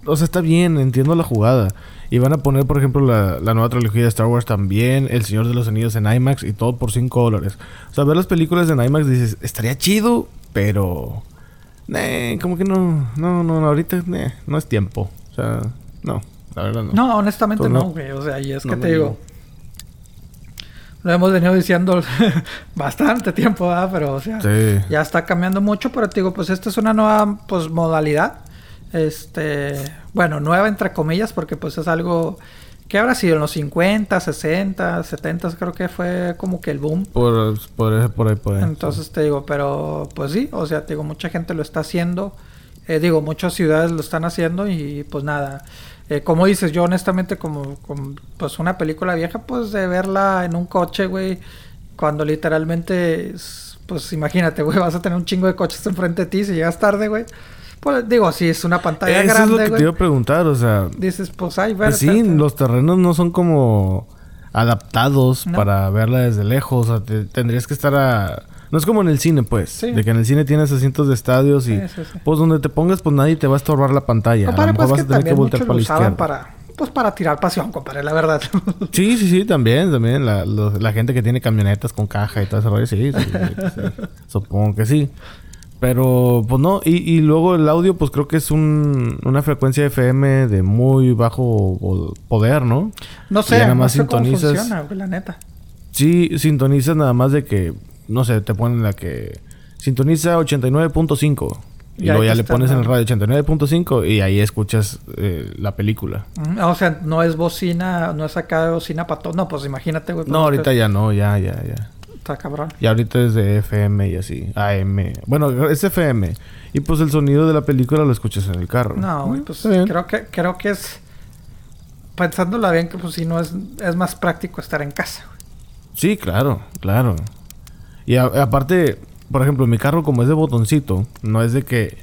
o sea, está bien, entiendo la jugada. Y van a poner, por ejemplo, la, la nueva trilogía de Star Wars también, El Señor de los Anillos en IMAX y todo por 5 dólares. O sea, ver las películas en IMAX dices, estaría chido, pero... Eh, como que no, no, no, no, ahorita eh, no es tiempo. O sea, no, la verdad no.
No, honestamente no,
no.
güey. O sea, y es
No
que te digo.
digo.
Lo hemos venido diciendo bastante tiempo, ¿verdad? Pero, o sea,
Sí.
ya está cambiando mucho, pero te digo, pues esta es una nueva pues modalidad. Este, bueno, nueva entre comillas, porque pues es algo que habrá sido en los 50, 60, 70, creo que fue como que el boom.
Por, por, por ahí, por ahí.
Entonces te digo, pero pues sí, o sea, te digo, mucha gente lo está haciendo. Eh, digo, muchas ciudades lo están haciendo y pues nada. Eh, como dices, yo honestamente como, como, pues una película vieja, pues de verla en un coche, güey, cuando literalmente, es- pues imagínate, güey, vas a tener un chingo de coches enfrente de ti si llegas tarde, güey. Pues digo, si es una pantalla
Eso es
grande,
lo que te iba a preguntar, o sea...
dices, pues ay, ver,
Pues sí, los terrenos no son como adaptados
No.
para verla desde lejos. O sea, te- tendrías que estar a... No es como en el cine, pues.
Sí.
De que en el cine tienes asientos de estadios y...
Sí.
Pues donde te pongas, pues nadie te va a estorbar la pantalla.
Compadre,
a lo
pues
mejor
que
vas a tener que
también
voltear
muchos
para la izquierda.
para, pues para tirar pasión, compadre, la verdad.
Sí, sí, sí, también, también. La, los- la gente que tiene camionetas con caja y todo ese rollo, sí, sí. Supongo que sí. Pero, pues no. Y, y luego el audio, pues creo que es un, una frecuencia FM de muy bajo poder, ¿no?
No
Y
sé,
ya nada
no
más
sé cómo funciona, la neta.
Sí, sintonizas nada más de que, no sé, te ponen la que sintoniza 89.5. Y
Y
luego ya le pones en el radio 89.5 y ahí escuchas eh, la película.
Mm, O sea, no es bocina, no es acá de bocina para todo. No, pues imagínate, güey.
No,
pues,
ahorita ya no, ya, ya, ya.
Está cabrón.
Y ahorita es de FM y así, AM. Bueno, es FM. Y pues el sonido de la película lo escuchas en el carro.
No, güey,
Mm,
pues creo que, creo que es. Pensándola bien, que pues sí, no es, es más práctico estar en casa, güey.
Sí, claro, claro. Y a- aparte, por ejemplo, mi carro como es de botoncito, no es de que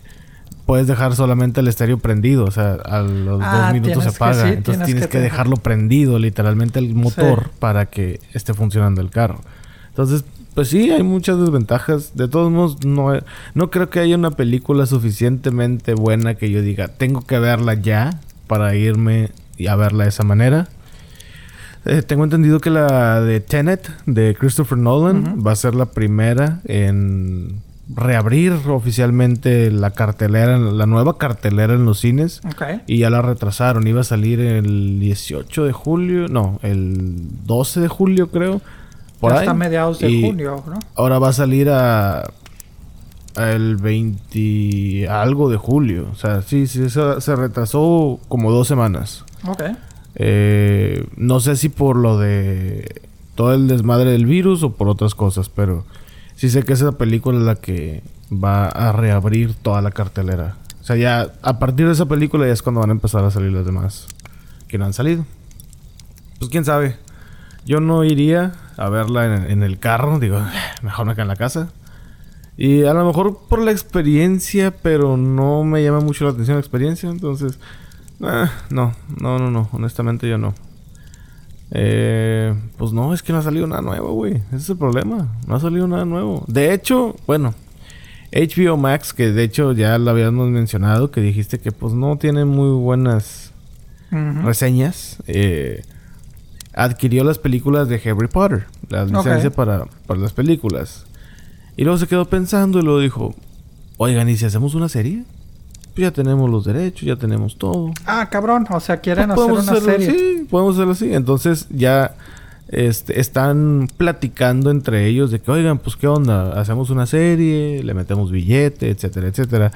puedes dejar solamente el estéreo prendido, o sea, a los
Ah,
dos minutos se apaga.
sí,
Entonces
tienes
tienes
que
dejarlo prendido, literalmente el motor, para que esté funcionando el carro. Entonces, pues sí, hay muchas desventajas. De todos modos, no, no creo que haya una película suficientemente buena que yo diga, tengo que verla ya para irme y a verla de esa manera. Eh, tengo entendido que la de Tenet de Christopher Nolan va a ser la primera en reabrir oficialmente la cartelera, la nueva cartelera en los cines. Y ya la retrasaron. Iba a salir el 18 de julio. No, el 12 de julio creo. Por
Ya
ahí.
está a mediados de
Y
junio, ¿no?
Ahora va a salir a... a el 20 algo de julio. O sea, sí, sí, se, se retrasó como dos semanas.
Ok.
Eh, no sé si por lo de todo el desmadre del virus o por otras cosas, pero sí sé que esa película es la que va a reabrir toda la cartelera. O sea, ya a partir de esa película ya es cuando van a empezar a salir las demás que no han salido. Pues quién sabe. Yo no iría a verla en, el carro, digo, mejor me quedo en la casa. Y a lo mejor por la experiencia, pero no me llama mucho la atención la experiencia, entonces... Ah, no, no, no, no. Honestamente yo no. Eh, pues no, es que no ha salido nada nuevo, güey. Ese es el problema. No ha salido nada nuevo. De hecho, bueno, HBO Max, que de hecho ya lo habíamos mencionado, que dijiste que pues no tiene muy buenas reseñas. eh, adquirió las películas de Harry Potter, la licencia
Ok.
para, para las películas. Y luego se quedó pensando y luego dijo, oigan, ¿y si hacemos una serie? Ya tenemos los derechos, ya tenemos todo.
Ah, cabrón. O sea, quieren
Pues
hacer una
hacerlo
serie.
podemos hacerlo así. Entonces ya este, están platicando entre ellos de que, oigan, pues qué onda, hacemos una serie, le metemos billete, etcétera, etcétera.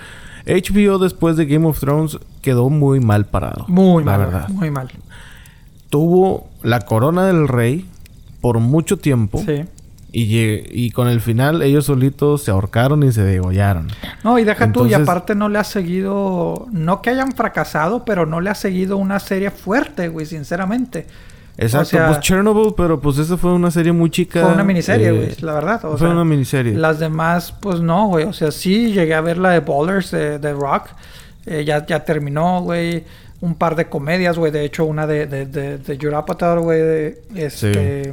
HBO después de Game of Thrones quedó muy mal parado.
Muy
la
mal.
verdad.
Muy mal.
Tuvo la corona del rey por mucho tiempo.
Sí.
Y, y con el final ellos solitos se ahorcaron y se degollaron.
No, y deja tú, y aparte no le ha seguido, no que hayan fracasado, pero no le ha seguido una serie fuerte, güey, sinceramente.
Exacto,
O sea-
pues Chernobyl, pero pues esa fue una serie muy chica.
Fue una miniserie,
eh,
güey, la verdad. o
fue
sea,
una miniserie.
Las demás, pues no, güey. O sea, sí llegué a ver la de Ballers de, de Rock. Eh, ya, ya terminó, güey. Un par de comedias, güey. De hecho, una de, de, de, de güey. Este,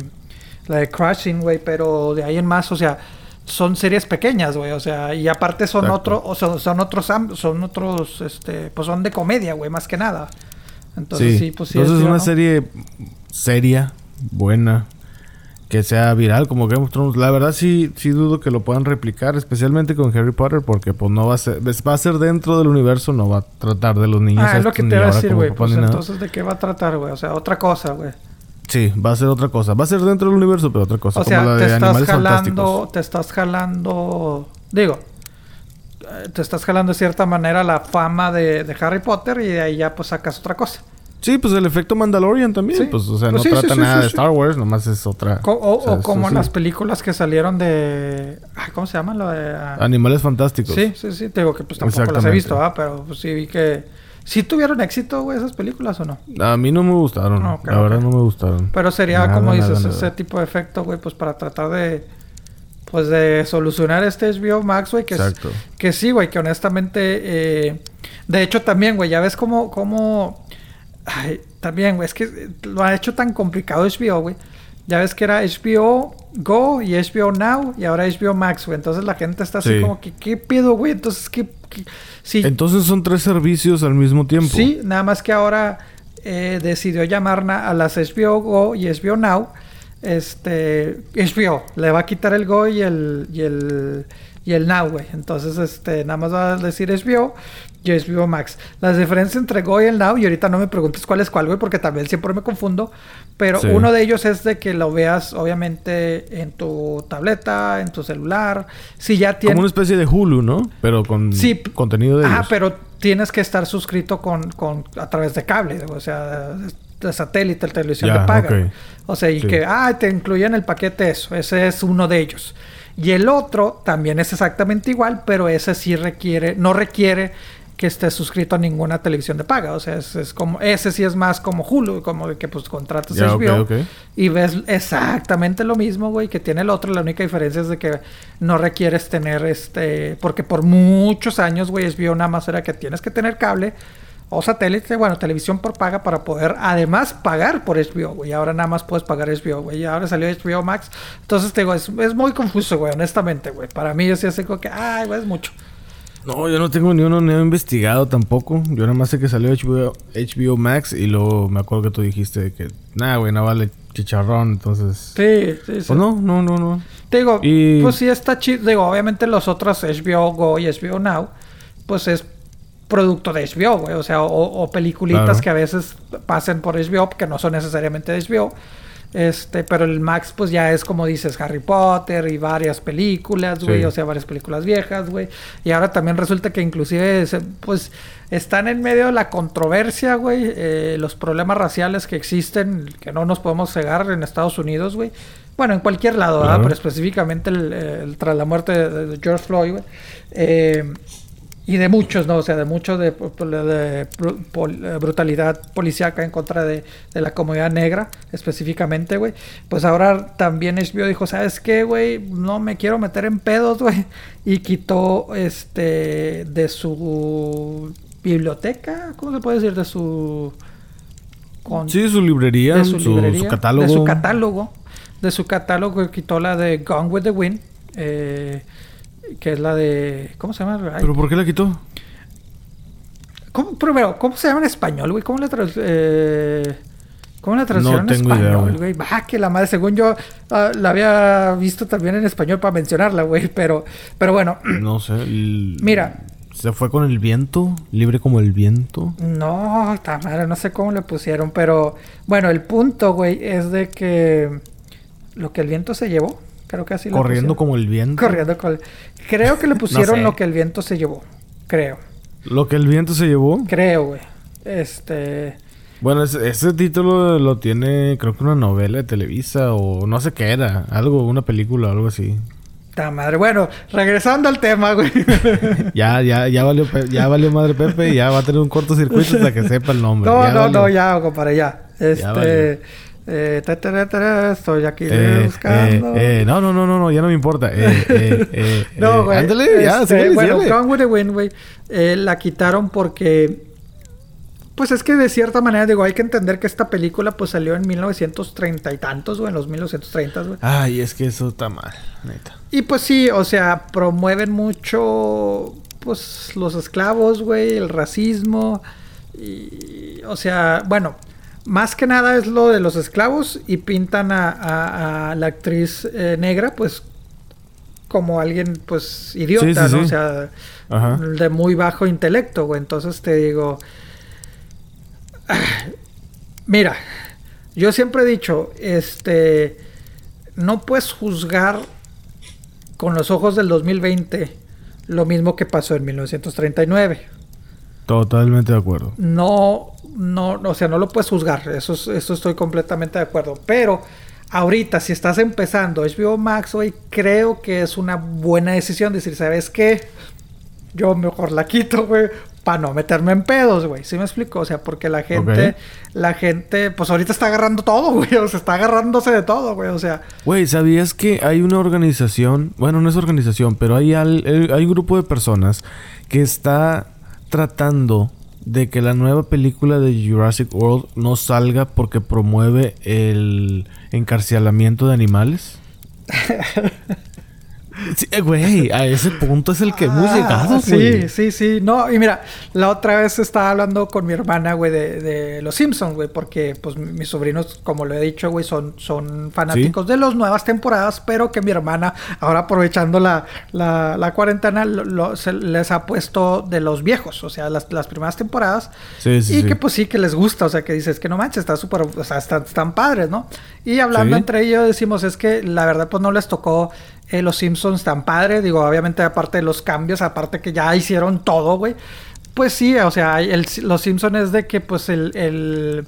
La de Crashing, güey. Pero de ahí en más, o sea, son series pequeñas, güey. O sea, y aparte son otros, o sea, son otros, son otros, este, pues son de comedia, güey, más que nada. Entonces, sí, pues sí.
Entonces
o
una
no.
serie seria, buena, que sea viral como Game of Thrones. La verdad sí, sí dudo que lo puedan replicar, especialmente con Harry Potter, porque pues no va a ser, va a ser dentro del universo, no va a tratar de los niños.
Ah, es lo que te iba a decir, güey. Pues entonces, ¿de qué va a tratar, güey? O sea, otra cosa, güey.
Sí, va a ser otra cosa. Va a ser dentro del universo, pero otra cosa.
O
como
sea,
la
te
de
estás jalando, te estás jalando, digo, te estás jalando de cierta manera la fama de, de Harry Potter y de ahí ya pues sacas otra cosa.
Sí, pues el efecto Mandalorian también.
Sí.
Pues, o sea,
Pues
no
sí,
trata
sí,
nada de. Star Wars, nomás es otra.
Co- o,
o sea,
o como las películas que salieron de... ay, ¿Cómo se llama? Lo de... ah,
Animales Fantásticos.
sí, sí, sí, te digo que pues tampoco las he visto, ¿ah? Pero pues, sí vi que... ¿Sí tuvieron éxito, güey, esas películas o no?
A mí no me gustaron.
Ah, ok,
la verdad no me gustaron.
Pero sería,
Nada,
como
nada,
dices,
nada.
ese tipo de efecto, güey, pues para tratar de... Pues de solucionar este HBO Max, güey, que es-
Exacto.
Que sí, güey, que honestamente. eh, de hecho, también, güey, ya ves cómo. cómo ay, también, güey, es que lo ha hecho tan complicado HBO, güey. Ya ves que era HBO Go y HBO Now y ahora HBO Max, güey. Entonces la gente está así
Sí.
como que, ¿qué pedo, güey? Entonces, ¿qué? qué? Sí,
Entonces son tres servicios al mismo tiempo.
sí, nada más que ahora eh, decidió llamar a las HBO Go y HBO Now. Este, HBO, le va a quitar el Go y el, y el, y el Now, güey. Entonces, este, nada más va a decir HBO y HBO Max. Las diferencias entre Go y el Now, y ahorita no me preguntes cuál es cuál, güey, porque también siempre me confundo. Pero
Sí.
uno de ellos es de que lo veas, obviamente, en tu tableta, en tu celular. Si ya tienes.
Como una especie de Hulu, ¿no? Pero con
Sí.
contenido de
Ah,
ellos.
pero tienes que estar suscrito con, con a través de cable, o sea, de satélite, la televisión te paga.
ok.
O sea, y
Sí.
que, ah, te incluyen el paquete eso, ese es uno de ellos. Y el otro también es exactamente igual, pero ese sí requiere, no requiere que estés suscrito a ninguna televisión de paga. O sea, es, es como, ese sí es más como Hulu, como de que pues contratas
ok,
HBO
ok.
y ves exactamente lo mismo, güey, que tiene el otro. La única diferencia es de que no requieres tener este. Porque por muchos años, güey, HBO nada más era que tienes que tener cable o satélite, bueno, televisión por paga para poder además pagar por HBO, güey. Ahora nada más puedes pagar HBO, güey. Ahora salió HBO Max. Entonces, te digo, es, es muy confuso, güey, honestamente, güey. Para mí, yo sí así como que, ay, güey, es mucho.
No, yo no tengo ni uno ni he investigado tampoco. Yo nada más sé que salió HBO, HBO Max y luego me acuerdo que tú dijiste que, nada, güey, no vale chicharrón, entonces...
Sí, sí, sí.
Pues no, no, no, no.
Te digo,
Y-
pues sí está chido. Digo, obviamente los otros HBO Go y HBO Now, pues es producto de HBO, güey. O sea, o, o peliculitas
Claro.
que a veces pasen por HBO, que no son necesariamente de HBO. Este, pero el Max, pues ya es como dices, Harry Potter y varias películas, güey.
Sí.
O sea, varias películas viejas, güey. Y ahora también resulta que inclusive, pues, están en medio de la controversia, güey. eh, los problemas raciales que existen, que no nos podemos cegar en Estados Unidos, güey. Bueno, en cualquier lado, ¿verdad?
Claro.
Pero específicamente el- el- tras la muerte de, de George Floyd, güey. Eh, y de muchos, ¿no? O sea, de mucho de, eh, brutalidad policíaca en contra de, de la comunidad negra, específicamente, güey. Pues ahora también HBO dijo, ¿sabes qué, güey? No me quiero meter en pedos, güey. Y quitó, este, de su biblioteca, ¿cómo se puede decir? De su... con-
Sí, su librería,
de
su,
su, librería,
su catálogo.
De su catálogo. De su catálogo quitó la de Gone with the Wind. eh, que es la de. ¿Cómo se llama? Ay,
¿Pero por qué la quitó?
¿cómo, primero, ¿cómo se llama en español, güey? ¿Cómo la tradu- eh, ¿Cómo la traducieron
No
en español,
güey.
Va, que la madre, según yo ah, la había visto también en español para mencionarla, güey. Pero, pero bueno,
No sé. el-
Mira.
Se fue con el viento, libre como el viento.
No, esta madre, no sé cómo le pusieron, pero bueno, el punto, güey, es de que lo que el viento se llevó, creo que así
Corriendo como el viento.
Corriendo con Creo que le pusieron
sé.
lo que el viento se llevó, creo,
Lo que el viento se llevó.
creo, güey. Este,
Bueno, ese, ese título lo tiene, creo que una novela de Televisa o no sé qué era. Algo, una película o algo así.
ta madre. Bueno, regresando al tema, güey.
Ya, ya, ya valió, ya valió madre Pepe y ya va a tener un cortocircuito hasta que sepa el nombre.
no,
Ya
no,
valió.
no, ya, compadre, ya. Este. Eh, ta, ta, ta, ta, estoy aquí
Eh,
buscando.
eh, eh, no, no, no, no, no, ya no me importa. Eh, eh, eh,
No,
eh,
güey.
Ándale, ya,
Este,
síguele,
Bueno,
síguele.
Gone with the Wind, güey. eh, la quitaron porque. Pues es que de cierta manera, digo, hay que entender que esta película pues salió en 1930 y tantos, güey, en los 1930, güey.
Ay, es que eso está mal, neta.
Y pues sí, o sea, promueven mucho, pues, los esclavos, güey, el racismo. Y, o sea, bueno, más que nada es lo de los esclavos y pintan a, a- a la actriz eh, negra, pues, como alguien, pues, idiota,
Sí, sí,
¿no?
sí.
O sea,
Ajá.
de muy bajo intelecto, güey. Entonces te digo, mira, yo siempre he dicho, este, no puedes juzgar con los ojos del 2020 lo mismo que pasó en 1939.
Totalmente de acuerdo.
No, no, o sea, no lo puedes juzgar, eso, es- eso estoy completamente de acuerdo. Pero ahorita, si estás empezando HBO Max, hoy creo que es una buena decisión decir, ¿sabes qué? Yo mejor la quito, güey, para no meterme en pedos, güey. ¿Sí me explico? O sea, porque la gente, la gente, pues ahorita está agarrando todo, güey. O sea, está agarrándose de todo, güey. O sea,
Güey, ¿sabías que hay una organización? Bueno, no es organización, pero hay, al- hay un grupo de personas que está tratando de que la nueva película de Jurassic World no salga porque promueve el encarcelamiento de animales. Sí, güey, a ese punto es el que hemos
Ah,
llegado,
Sí,
güey.
sí, sí. No, y mira, la otra vez estaba hablando con mi hermana, güey, de, de los Simpsons, güey, porque pues mi- mis sobrinos, como lo he dicho, güey, son, son fanáticos de las nuevas temporadas, pero que mi hermana, ahora aprovechando la, la, la cuarentena, lo- lo- se les ha puesto de los viejos, o sea, las, las primeras temporadas.
Sí, sí,
y que pues sí, que les gusta, o sea, que dices que no manches, está súper, o sea, están, están padres, ¿no? Y hablando entre ellos decimos, es que la verdad pues no les tocó eh, los Simpsons tan padre, digo, obviamente aparte de los cambios, aparte que ya hicieron todo, güey. Pues sí, o sea, los Simpsons es de que pues el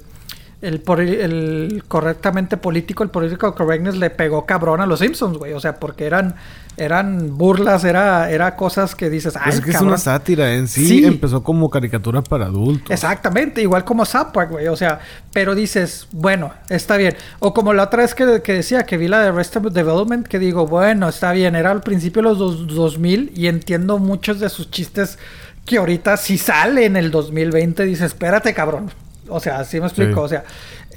el, el correctamente político, el political correctness le pegó cabrón a los Simpsons, güey. O sea, porque eran, eran burlas, era, era cosas que dices, ay,
Es que es
cabrón".
una sátira en sí.
Sí.
Empezó como caricatura para adultos.
Exactamente, igual como Park, güey. O sea, pero dices, bueno, está bien. O como la otra vez que, que decía que vi la de Arrested Development, que digo, bueno, está bien, era al principio de los dos- 2000 y entiendo muchos de sus chistes que ahorita si sale en el 2020, dices, espérate, cabrón. O sea, así me explico.
Sí.
O sea,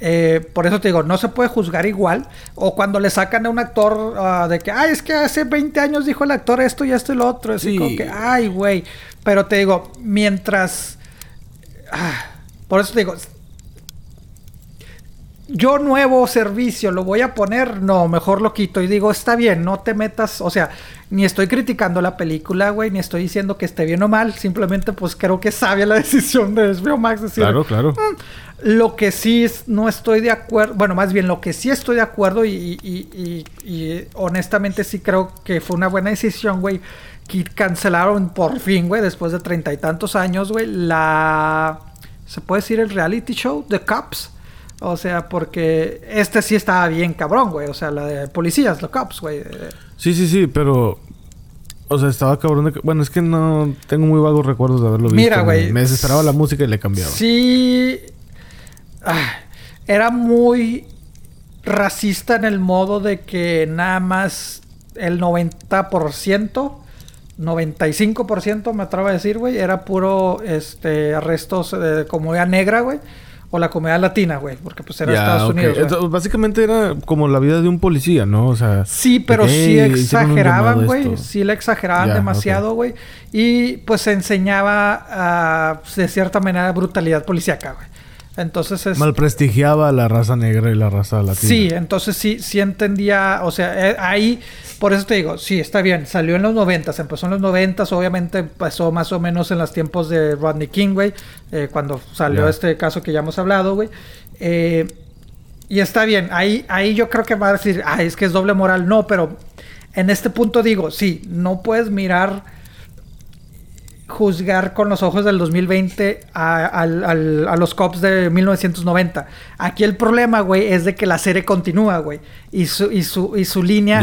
eh, por eso te digo, no se puede juzgar igual. O cuando le sacan a un actor ah, de que, ay, es que hace 20 años dijo el actor esto y esto y lo otro. Así
Sí.
como que, ay, güey. Pero te digo, mientras. Ah, por eso te digo. Yo nuevo servicio lo voy a poner, no, mejor lo quito y digo, está bien, no te metas, o sea, ni estoy criticando la película, güey, ni estoy diciendo que esté bien o mal, simplemente pues creo que sabia la decisión de HBO Max decir,
Claro, claro.
"Mm, lo que sí es- no estoy de acuerdo, bueno, más bien lo que sí estoy de acuerdo y, y- y- y- y honestamente sí creo que fue una buena decisión, güey, que cancelaron por fin, güey, después de treinta y tantos años, güey, la... ¿Se puede decir el reality show? The Cops. O sea, porque este sí estaba bien cabrón, güey. O sea, la de policías, The Cops, güey. Eh,
Sí, sí, sí, pero... O sea, estaba cabrón de. Bueno, es que no... Tengo muy vagos recuerdos de haberlo visto.
Mira, güey.
Me desesperaba la música y le cambiaba.
Sí. ah, era muy racista en el modo de que nada más el 90%, 95% me atrevo a decir, güey, era puro este arrestos de comedia negra, güey, o la comedia latina, güey, porque pues era Estados. Unidos.
Entonces, básicamente era como la vida de un policía, ¿no? O sea...
Sí, pero sí exageraban, güey. Sí le exageraban demasiado, güey. Y pues se enseñaba ah, de cierta manera brutalidad policíaca, güey. Entonces es...
Mal prestigiaba a la raza negra y la raza latina.
Sí, entonces sí, sí entendía, o sea, eh, ahí, por eso te digo, sí, está bien, salió en los noventas, empezó en los noventas, obviamente empezó más o menos en los tiempos de Rodney King, güey, eh, cuando salió este caso que ya hemos hablado, güey. Eh, y está bien, ahí, ahí yo creo que va a decir, ah, es que es doble moral, no, pero en este punto digo, sí, no puedes mirar juzgar con los ojos del 2020 a, a los cops de 1990. Aquí el problema, güey, es de que la serie continúa, güey. Y su, y su, y su línea...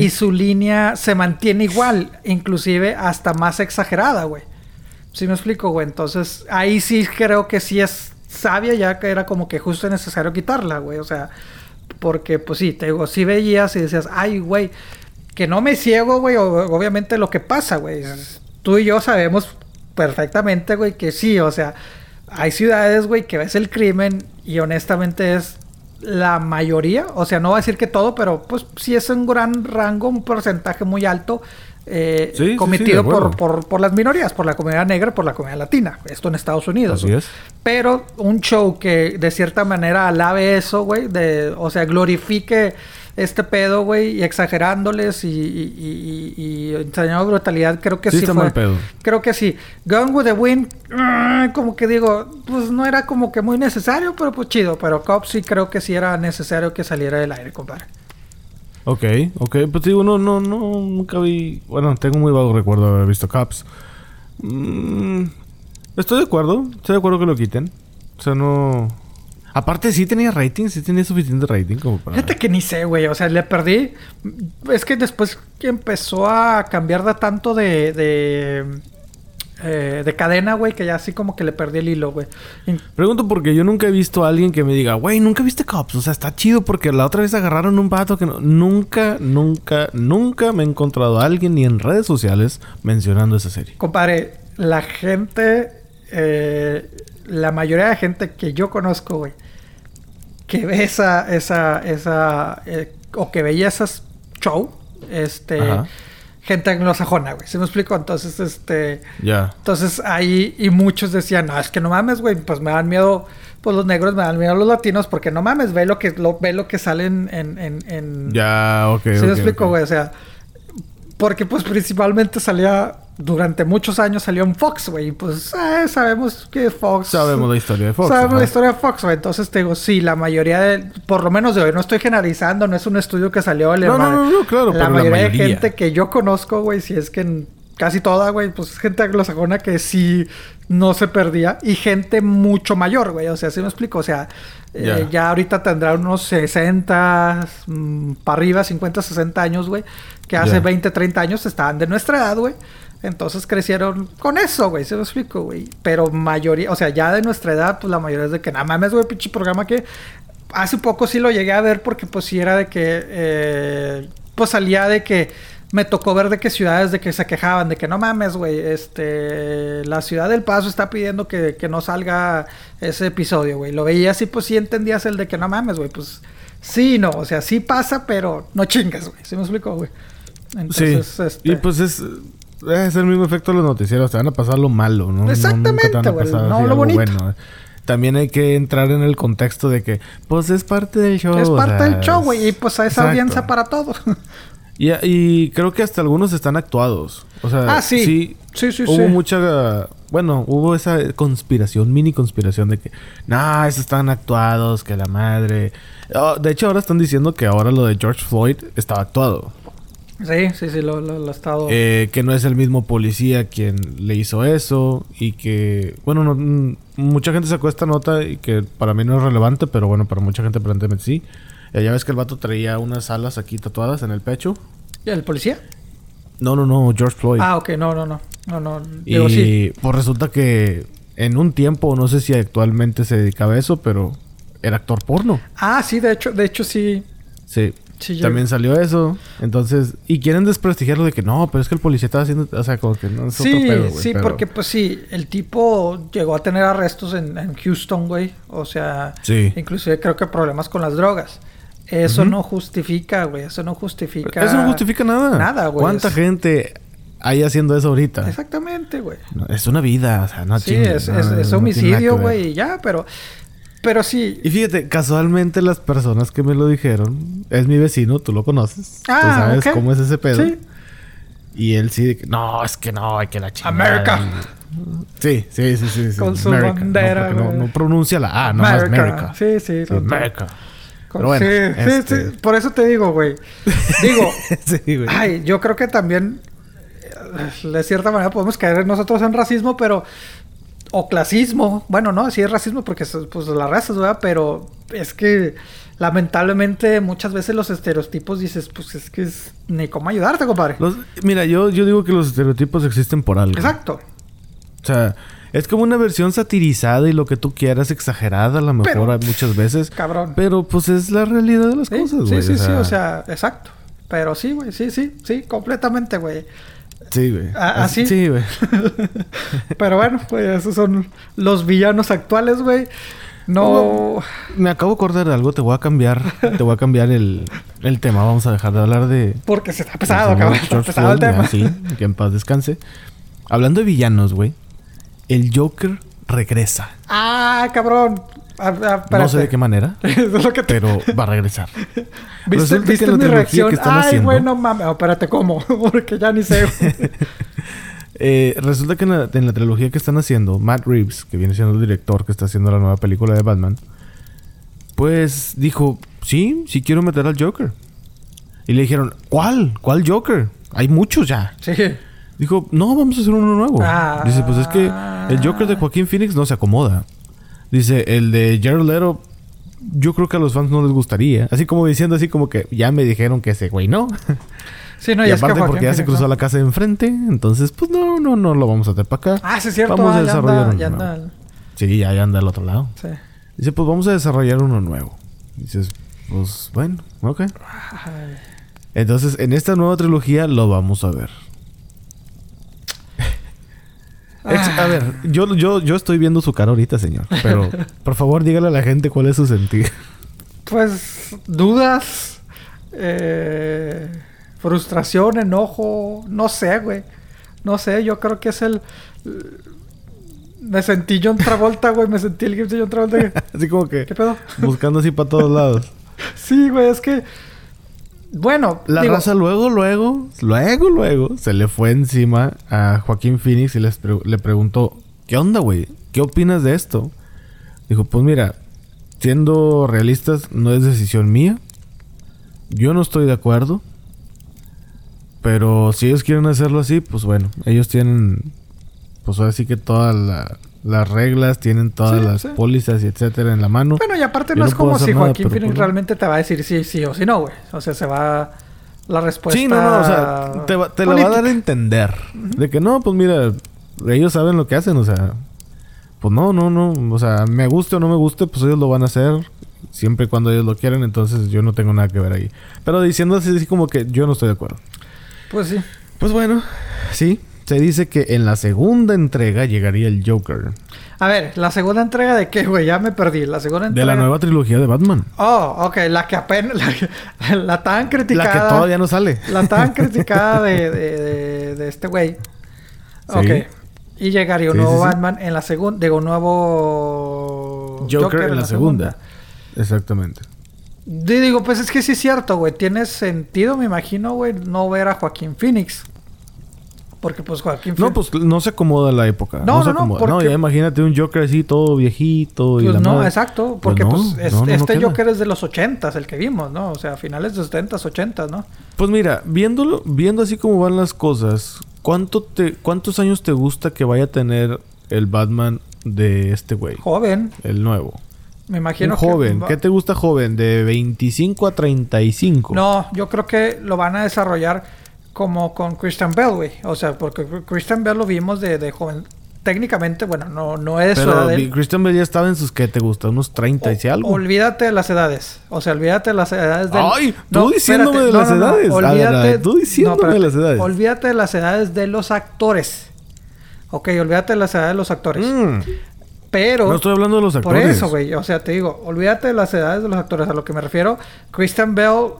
Y su línea se mantiene igual, inclusive hasta más exagerada, güey. ¿Sí me explico, güey? Entonces, ahí sí creo que sí es sabia, ya que era como que justo necesario quitarla, güey. O sea, porque, pues sí, te digo, sí veías y decías, ay, güey, que no me ciego, güey, obviamente lo que pasa, güey. Tú y yo sabemos perfectamente, güey, que sí, o sea, hay ciudades, güey, que ves el crimen y honestamente es la mayoría, o sea, no va a decir que todo, pero pues sí es un gran rango, un porcentaje muy alto eh,
Sí, sí, sí,
cometido
acuerdo.
por, por, por las minorías, por la comunidad negra, por la comunidad latina, esto en Estados Unidos.
Así
güey.
es.
Pero un show que de cierta manera alabe eso, güey, de, o sea, glorifique este pedo, güey, y exagerándoles y, y, y, y- y enseñando brutalidad, creo que
Sí
sí, fue.
pedo.
Creo que sí. Gone with the Wind, ah, como que digo, pues no era como que muy necesario, pero pues chido. Pero Cops sí creo que sí era necesario que saliera del aire, compadre.
Ok, ok. Pues digo, no, no, no, nunca vi... Bueno, tengo muy vago recuerdo de haber visto Cops. Mm, estoy de acuerdo. Estoy de acuerdo que lo quiten. O sea, no... Aparte, sí tenía rating. Sí tenía suficiente rating como para...
Fíjate que ni sé, güey. O sea, le perdí. Es que después que empezó a cambiar de tanto de. de, eh, de cadena, güey, que ya así como que le perdí el hilo, güey.
Pregunto porque yo nunca he visto a alguien que me diga, güey, nunca viste Cops. O sea, está chido porque la otra vez agarraron un vato que no... Nunca, nunca, nunca me he encontrado a alguien ni en redes sociales mencionando esa serie.
Compadre, la gente. eh, la mayoría de gente que yo conozco, güey, que ve esa. esa, esa eh, o que veía esas show, este.
Ajá.
Gente anglosajona, güey. ¿Se me explico? Entonces, este.
Ya.
Entonces ahí, y muchos decían, no, es que no mames, güey, pues me dan miedo, pues los negros me dan miedo los latinos, porque no mames, ve lo que, lo, ve lo que sale en... en, en, en-
Ya, ok,
¿Sí
ok,
me explico, güey? O sea, porque pues principalmente salía, durante muchos años salió en Fox, güey, pues eh, sabemos que Fox...
Sabemos la historia de Fox.
Sabemos la historia de Fox, güey. Entonces te digo, sí, la mayoría de, por lo menos de hoy, no estoy generalizando, no es un estudio que salió el
No, no, no, claro,
La
pero la
mayoría de gente que yo conozco, güey, si es que en casi toda, güey, pues gente anglosajona que sí no se perdía y gente mucho mayor, güey. O sea, ¿sí me explico? O sea, eh,
Ya.
ahorita tendrá unos 60 mm, para arriba, 50, 60 años, güey, que hace
Ya.
20, 30 años estaban de nuestra edad, güey. Entonces crecieron con eso, güey, se lo explico, güey. Pero mayoría, o sea, ya de nuestra edad, pues la mayoría es de que nada mames, güey, pinche programa que hace poco sí lo llegué a ver porque pues sí era de que, eh, pues salía de que me tocó ver de que ciudades de que se quejaban, de que no mames, güey, este, la ciudad del Paso está pidiendo que, que no salga ese episodio, güey. Lo veías y pues sí entendías el de que no mames, güey, pues sí, no, o sea, sí pasa, pero no chingas, güey, ¿sí me explico, güey?
Sí.
Entonces, este...
Y pues es, es el mismo efecto de los noticieros. Te van a pasar lo malo, ¿no? No- nunca te van
Exactamente,
a
güey,
pasar
no
así
lo bonito.
bueno. también hay que entrar en el contexto de que, pues es parte del show.
Es
o
parte
sea,
del show, güey. Y pues a esa
exacto.
audiencia para todo.
Y, y creo que hasta algunos están actuados. O sea,
Ah, sí.
sí.
Sí, sí,
hubo
sí.
mucha. Bueno, hubo esa conspiración, mini conspiración de que, nah, esos están actuados, que la madre. Oh, de hecho, ahora están diciendo que ahora lo de George Floyd estaba actuado.
Sí, sí, sí, lo, lo, lo he estado.
Eh, que no es el mismo policía quien le hizo eso. Y que, bueno, no, mm, mucha gente sacó esta nota y que para mí no es relevante, pero bueno, para mucha gente aparentemente sí. Eh, ya ves que el vato traía unas alas aquí tatuadas en el pecho.
¿Y ¿El policía?
No, no, no, George Floyd.
Ah, ok, no, no, no. No, no.
Y
sí.
pues resulta que en un tiempo, no sé si actualmente se dedicaba a eso, pero era actor porno.
Ah, sí, de hecho, de hecho sí.
Sí.
Sí, yo-
También salió eso. Entonces, y quieren desprestigiarlo de que no, pero es que el policía estaba haciendo, o sea, como que no es
Sí,
otro pedo, güey.
sí,
pero-
porque pues sí, el tipo llegó a tener arrestos en, en Houston, güey. O sea,
Sí.
inclusive creo que problemas con las drogas. Eso no justifica, güey. Eso no justifica.
Eso no justifica nada.
Nada, güey.
¿Cuánta
Es-
gente hay haciendo eso ahorita?
Exactamente, güey.
No, es una vida, o sea, no
sí,
chinguen,
es,
no,
es- es homicidio, güey, y ya, pero. Pero sí.
Y fíjate, casualmente las personas que me lo dijeron, es mi vecino, tú lo conoces. tú
Ah,
sabes
ok.
cómo es ese pedo.
Sí.
Y él sí, no, es que no, hay que la chingada.
America.
Sí, sí, sí, sí. sí.
Con su
America.
bandera,
No, no,
güey.
no pronuncia la A, no más America.
Sí, sí.
Sí,
con-
Pero bueno,
sí, sí,
este-
sí. Por eso te digo, güey. Digo,
sí, güey.
Ay, yo creo que también eh, de cierta manera podemos caer nosotros en racismo, pero o clasismo. Bueno, no, sí es racismo porque es, pues la raza, ¿verdad? Pero es que lamentablemente muchas veces los estereotipos dices, pues es que es ni cómo ayudarte, compadre.
Los- mira, yo, yo digo que los estereotipos existen por algo.
Exacto.
O sea, es como una versión satirizada y lo que tú quieras, exagerada a lo mejor
Pero-
muchas veces.
Cabrón.
Pero pues es la realidad de las
Sí,
cosas,
sí,
güey.
sí, sí, o sea, exacto. Pero sí, güey, sí, sí, sí, completamente, güey.
Sí, güey.
Ah, ¿así?
Sí, güey.
Pero bueno, pues esos son los villanos actuales, güey. No.
Me acabo de acordar de algo, te voy a cambiar, te voy a cambiar el, el tema. Vamos a dejar de hablar de.
Porque se está pesado, cabrón. Está pesado el tema.
ya, Sí, que en paz descanse. Hablando de villanos, güey. El Joker regresa.
Ah, cabrón. Ah,
No sé de qué manera,
Eso es lo que te...
pero va a regresar.
¿Viste,
que
viste mi reacción?
que están
Ay,
haciendo-
güey, no mames. Oh, espérate, ¿cómo? Porque ya ni sé.
Eh, resulta que en la, en la trilogía que están haciendo, Matt Reeves, que viene siendo el director que está haciendo la nueva película de Batman, pues dijo, sí, sí quiero meter al Joker. Y le dijeron, ¿cuál? ¿Cuál Joker? Hay muchos ya.
sí.
Dijo, no, vamos a hacer uno nuevo.
Ah.
Dice, pues es que el Joker de Joaquín Phoenix no se acomoda. Dice, el de Jared Leto, yo creo que a los fans no les gustaría. Así como diciendo, así como que ya me dijeron que ese güey no.
Sí, no,
y
y es que
aparte
Joaquín
porque ya se cruzó la casa de enfrente, entonces pues no, no, no lo vamos a hacer para acá.
Ah, sí, es cierto.
Vamos a
ah, ya
desarrollar
anda,
uno nuevo. Sí, ya, ya anda al otro lado.
Sí.
Dice, pues vamos a desarrollar uno nuevo. Dices, pues bueno, ok. Entonces, en esta nueva trilogía lo vamos a ver. Ex-
Ah.
A ver, yo, yo, yo estoy viendo su cara ahorita, señor. Pero, por favor, dígale a la gente cuál es su sentir.
Pues, dudas. Eh, frustración, enojo. No sé, güey. No sé, yo creo que es el. Me sentí John Travolta, güey. Me sentí el de John Travolta.
Así como que
¿Qué pedo?
buscando así para todos lados.
Sí, güey, es que. Bueno,
La
digo,
raza luego, luego, luego, luego se le fue encima a Joaquín Phoenix y les pre- le preguntó, ¿qué onda, güey? ¿Qué opinas de esto? Dijo, pues mira, siendo realistas, no es decisión mía. Yo no estoy de acuerdo. Pero si ellos quieren hacerlo así, pues bueno, ellos tienen, pues ahora sí que todas la- las reglas, tienen todas
Sí,
las
sí.
pólizas y etcétera en la mano.
Bueno, y aparte no
no
es como si Joaquín Phoenix
pues
realmente te va a decir sí, sí o sí no, güey. O sea, se va. La respuesta.
Sí, no, no, o sea, te, va- te la va a dar a entender. De que no, pues mira, ellos saben lo que hacen, o sea, pues no, no, no, o sea, me guste o no me guste, pues ellos lo van a hacer siempre y cuando ellos lo quieran, entonces yo no tengo nada que ver ahí. Pero diciendo así como que yo no estoy de acuerdo.
Pues sí.
Pues bueno, sí, se dice que en la segunda entrega llegaría el Joker
A ver, ¿la segunda entrega de qué, güey? Ya me perdí. La segunda
de la nueva trilogía de Batman.
Oh, ok. La que apenas. La, que- la tan criticada.
La que todavía no sale.
La tan criticada de, de, de, de este güey. Ok. Y llegaría un
Sí,
nuevo
sí, sí.
Batman en la segunda. Digo, un nuevo.
Joker, en la, segunda. Exactamente.
Y digo, pues es que sí es cierto, güey. Tiene sentido, me imagino, güey, no ver a Joaquín Phoenix. Porque pues Joaquín
No, pues no se acomoda la época. No, no, no. No, ya imagínate un Joker así todo viejito y
pues
la
no, exacto. Pues porque pues, este Joker es de los ochentas, el que vimos, ¿no? O sea, finales de los setentas, ochentas, ¿no?
Pues mira, viéndolo, viendo así como van las cosas, ¿cuánto te, ¿cuántos años te gusta que vaya a tener el Batman de este güey?
Joven.
El nuevo.
Me imagino
un joven. ¿Qué te gusta joven? ¿De 25 a 35?
No, yo creo que lo van a desarrollar como con Christian Bell, güey. O sea, porque Christian Bell lo vimos de, de joven. Técnicamente, bueno, no, no es
Pero Christian Bell ya estaba en sus, ¿qué te gusta? ¿Unos 30 y algo?
Olvídate de las edades. O sea, olvídate de las edades del...
¡Ay! Tú diciéndome de las edades. olvídate... tú diciéndome de las edades.
Olvídate de las edades de los actores. Ok, olvídate de las edades de los actores. Mm. Pero...
No estoy hablando de los actores.
Por eso, güey. O sea, te digo, olvídate de las edades de los actores. A lo que me refiero, Christian Bell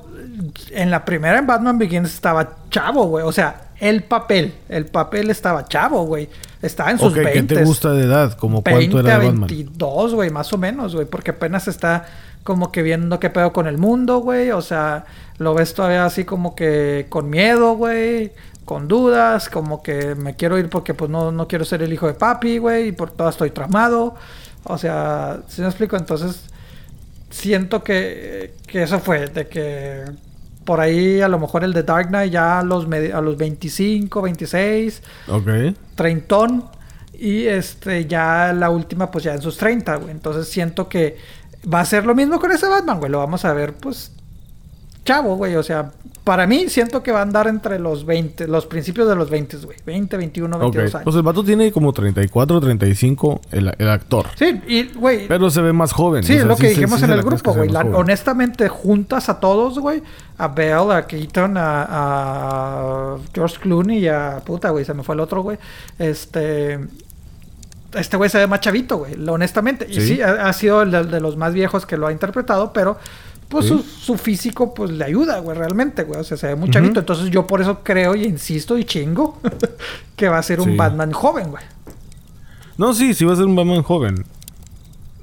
en la primera en Batman Begins estaba chavo, güey. O sea, el papel, el papel estaba chavo, güey. Estaba en sus okay, ¿Qué
te gusta de edad? ¿Como cuánto era
de Batman? 22, güey, más o menos, güey. Porque apenas está como que viendo qué pedo con el mundo, güey. O sea, lo ves todavía así como que con miedo, güey. Con dudas, como que me quiero ir porque pues no, no quiero ser el hijo de papi, güey. Y por todo estoy tramado. O sea, si me explico, entonces siento que, que eso fue, de que por ahí a lo mejor el de Dark Knight ya a los, a los 25, 26,
ok,
treintón y este ya la última pues ya en sus 30, güey. Entonces siento que va a ser lo mismo con ese Batman, güey. Lo vamos a ver pues chavo, güey. O sea, para mí siento que va a andar entre los 20, los principios de los 20, güey. 20, 21, 22 años.
Pues el vato tiene como 34, 35 el, el actor.
Sí, y güey.
Pero se ve más joven.
Sí, es lo que dijimos en el grupo, güey. honestamente, juntas a todos, güey. A Bell, a Keaton, a, a George Clooney y a puta, güey. Se me fue el otro, güey. Este este güey se ve más chavito, güey, honestamente. Y sí, ha, sido el de, los más viejos que lo ha interpretado, pero pues su, físico pues le ayuda, güey, realmente, güey. O sea, se ve muy chavito. Entonces yo por eso creo y insisto y chingo que va a ser un Batman joven, güey.
No, sí, sí va a ser un Batman joven.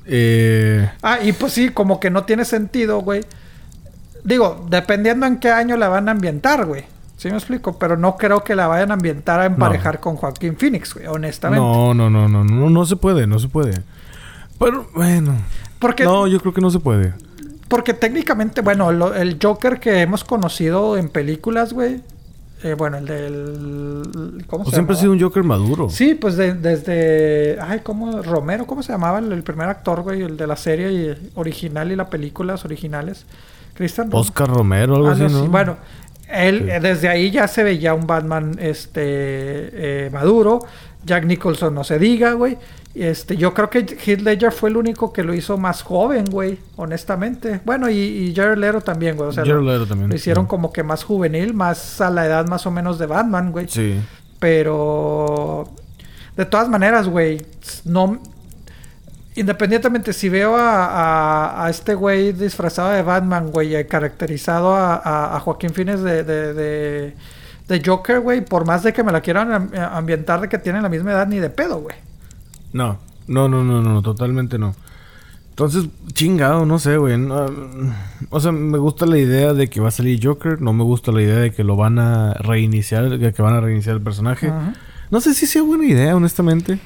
Eh...
Ah, y pues sí, como que no tiene sentido, güey. Digo, dependiendo en qué año la van a ambientar, güey. ¿Sí me explico? Pero no creo que la vayan a ambientar a emparejar con Joaquín Phoenix, güey, honestamente.
No, no, no, no, no, no se puede, no se puede. Pero, bueno.
Porque...
No, yo creo que no se puede.
Porque técnicamente, bueno, el Joker que hemos conocido en películas, güey. Eh, bueno, el del. ¿Cómo
pues siempre ha sido un Joker maduro.
Sí, pues desde. Ay, ¿cómo? Romero, ¿cómo se llamaba el, primer actor, güey? El de la serie original y las películas originales. Cristian
Oscar Romero, algo así, ¿no?
Bueno, él, desde ahí ya se veía un Batman este eh, maduro. Jack Nicholson no se diga, güey. Este, yo creo que Heath Ledger fue el único que lo hizo más joven, güey, honestamente. Bueno, y, y Jared Leto también, güey. O sea, lo,
también,
lo, hicieron como que más juvenil, más a la edad más o menos de Batman, güey.
Sí.
Pero de todas maneras, güey, no independientemente si veo a, a, este güey disfrazado de Batman, güey, caracterizado a, a, Joaquín Fines de, de, de, de Joker, güey, por más de que me la quieran ambientar de que tienen la misma edad, ni de pedo, güey.
No, no, no, no, no, totalmente no. Entonces, chingado, no sé, güey. o sea, me gusta la idea de que va a salir Joker. No me gusta la idea de que lo van a reiniciar, de que van a reiniciar el personaje. No sé si sea buena idea, honestamente.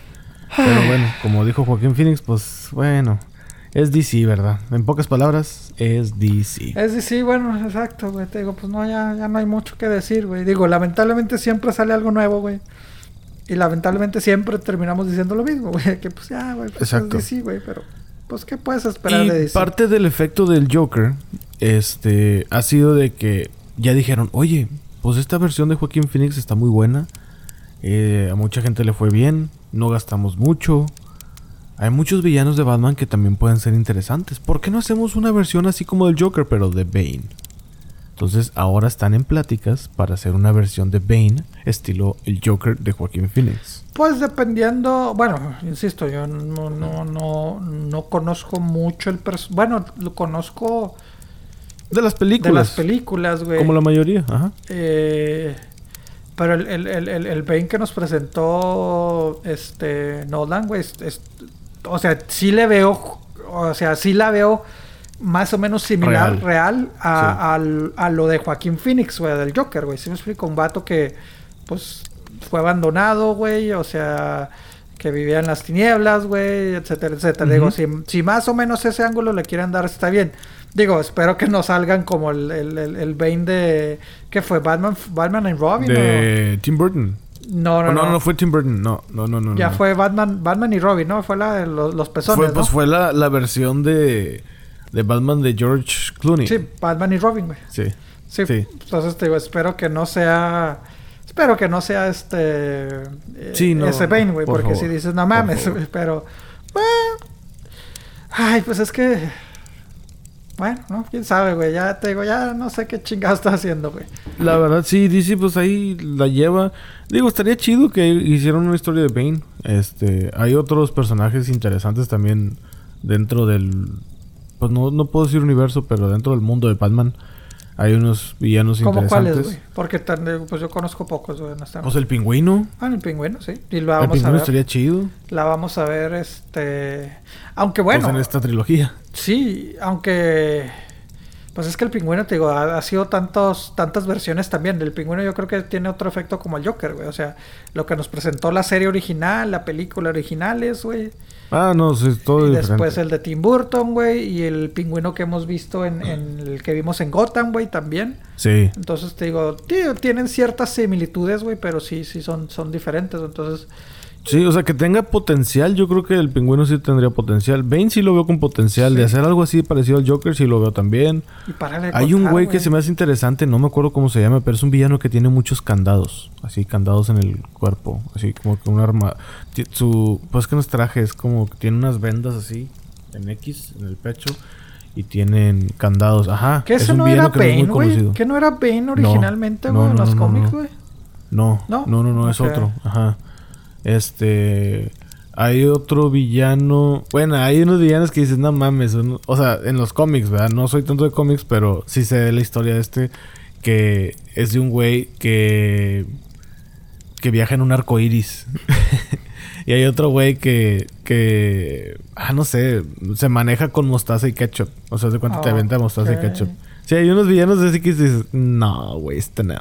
Pero bueno, como dijo Joaquín Phoenix, pues bueno, es DC, ¿verdad? En pocas palabras, es DC.
Es DC, bueno, exacto, güey. Te digo, pues no, ya, ya no hay mucho que decir, güey. Digo, lamentablemente siempre sale algo nuevo, güey. Y lamentablemente siempre terminamos diciendo lo mismo, güey. Que pues ya, güey. Pues Exacto. sí, güey, pero pues ¿qué puedes esperar de
DC? Parte del efecto del Joker, este, ha sido de que ya dijeron, oye, pues esta versión de Joaquín Phoenix está muy buena. Eh, a mucha gente le fue bien, no gastamos mucho. Hay muchos villanos de Batman que también pueden ser interesantes. ¿Por qué no hacemos una versión así como del Joker, pero de Bane? Entonces ahora están en pláticas para hacer una versión de Bane estilo el Joker de Joaquín Phoenix.
Pues dependiendo, bueno, insisto, yo no, no, no, no conozco mucho el personaje. Bueno, lo conozco
de las películas. De
las películas, güey.
Como la mayoría, ajá.
Eh, pero el, el, el, el, Bane que nos presentó este Nolan, güey, es, o sea, sí le veo o sea, sí la veo más o menos similar, real, a, a, lo de Joaquín Phoenix, güey, del Joker, güey. Si me explico, un vato que, pues, fue abandonado, güey, o sea, que vivía en las tinieblas, güey, etcétera, etcétera. Digo, si, si, más o menos ese ángulo le quieren dar, está bien. Digo, espero que no salgan como el, el, el, Bane de... ¿Qué fue? ¿Batman, Batman and Robin?
De Tim Burton.
No, no,
no, no, no. fue Tim Burton. No, no, no, no.
Ya fue Batman, Batman y Robin, ¿no? Fue la de los, los pezones,
Pues fue la, la versión de, de Batman de George Clooney.
Sí, Batman y Robin, güey.
Sí.
sí. Sí. Entonces te digo, espero que no sea Espero que no sea este.
Sí, no,
ese Bane, güey. Porque si dices, no mames, pero. ay, pues es que. Bueno, ¿no? ¿Quién sabe, güey? Ya te digo, ya no sé qué chingado está haciendo, güey.
La verdad, sí, DC, pues ahí la lleva. Digo, estaría chido que hicieran una historia de Bane. Este, hay otros personajes interesantes también dentro del... Pues no, no puedo decir universo, pero dentro del mundo de Batman. Hay unos villanos
¿Cómo
interesantes.
cuáles, güey? Porque pues yo conozco pocos, güey. No
pues el pingüino.
Ah, el pingüino, sí.
Y la vamos el pingüino a ver. estaría chido.
La vamos a ver, este... Aunque bueno...
Pues en esta trilogía.
Sí, aunque... Pues es que el pingüino, te digo, ha, sido tantos, tantas versiones también. El pingüino yo creo que tiene otro efecto como el Joker, güey. O sea, lo que nos presentó la serie original, la película original es, güey.
Ah, no, es todo
y después el de Tim Burton, güey, y el pingüino que hemos visto en, en el que vimos en Gotham, güey, también.
Sí.
Entonces te digo, tío, tienen ciertas similitudes, güey, pero sí, sí son, son diferentes. Entonces,
Sí, o sea, que tenga potencial. Yo creo que el pingüino sí tendría potencial. Bane sí lo veo con potencial. De hacer algo así parecido al Joker sí lo veo también. Hay un güey que se me hace interesante, no me acuerdo cómo se llama, pero es un villano que tiene muchos candados. Así, candados en el cuerpo. Así como que un arma. Su. Pues que no es traje, es como que tiene unas vendas así, en X, en el pecho. Y tienen candados. Ajá.
¿Que eso no era Bane, güey? ¿Que no era Bane originalmente, güey, en los cómics, güey?
No, no, no, no, es otro. Ajá. Este. Hay otro villano. Bueno, hay unos villanos que dices, no mames. o sea, en los cómics, ¿verdad? No soy tanto de cómics, pero sí sé la historia de este. Que es de un güey que. que viaja en un arco iris. y hay otro güey que. que. Ah, no sé. Se maneja con mostaza y ketchup. O sea, de cuánto te aventa mostaza y ketchup. Sí, hay unos villanos así que dices, no, güey, este no.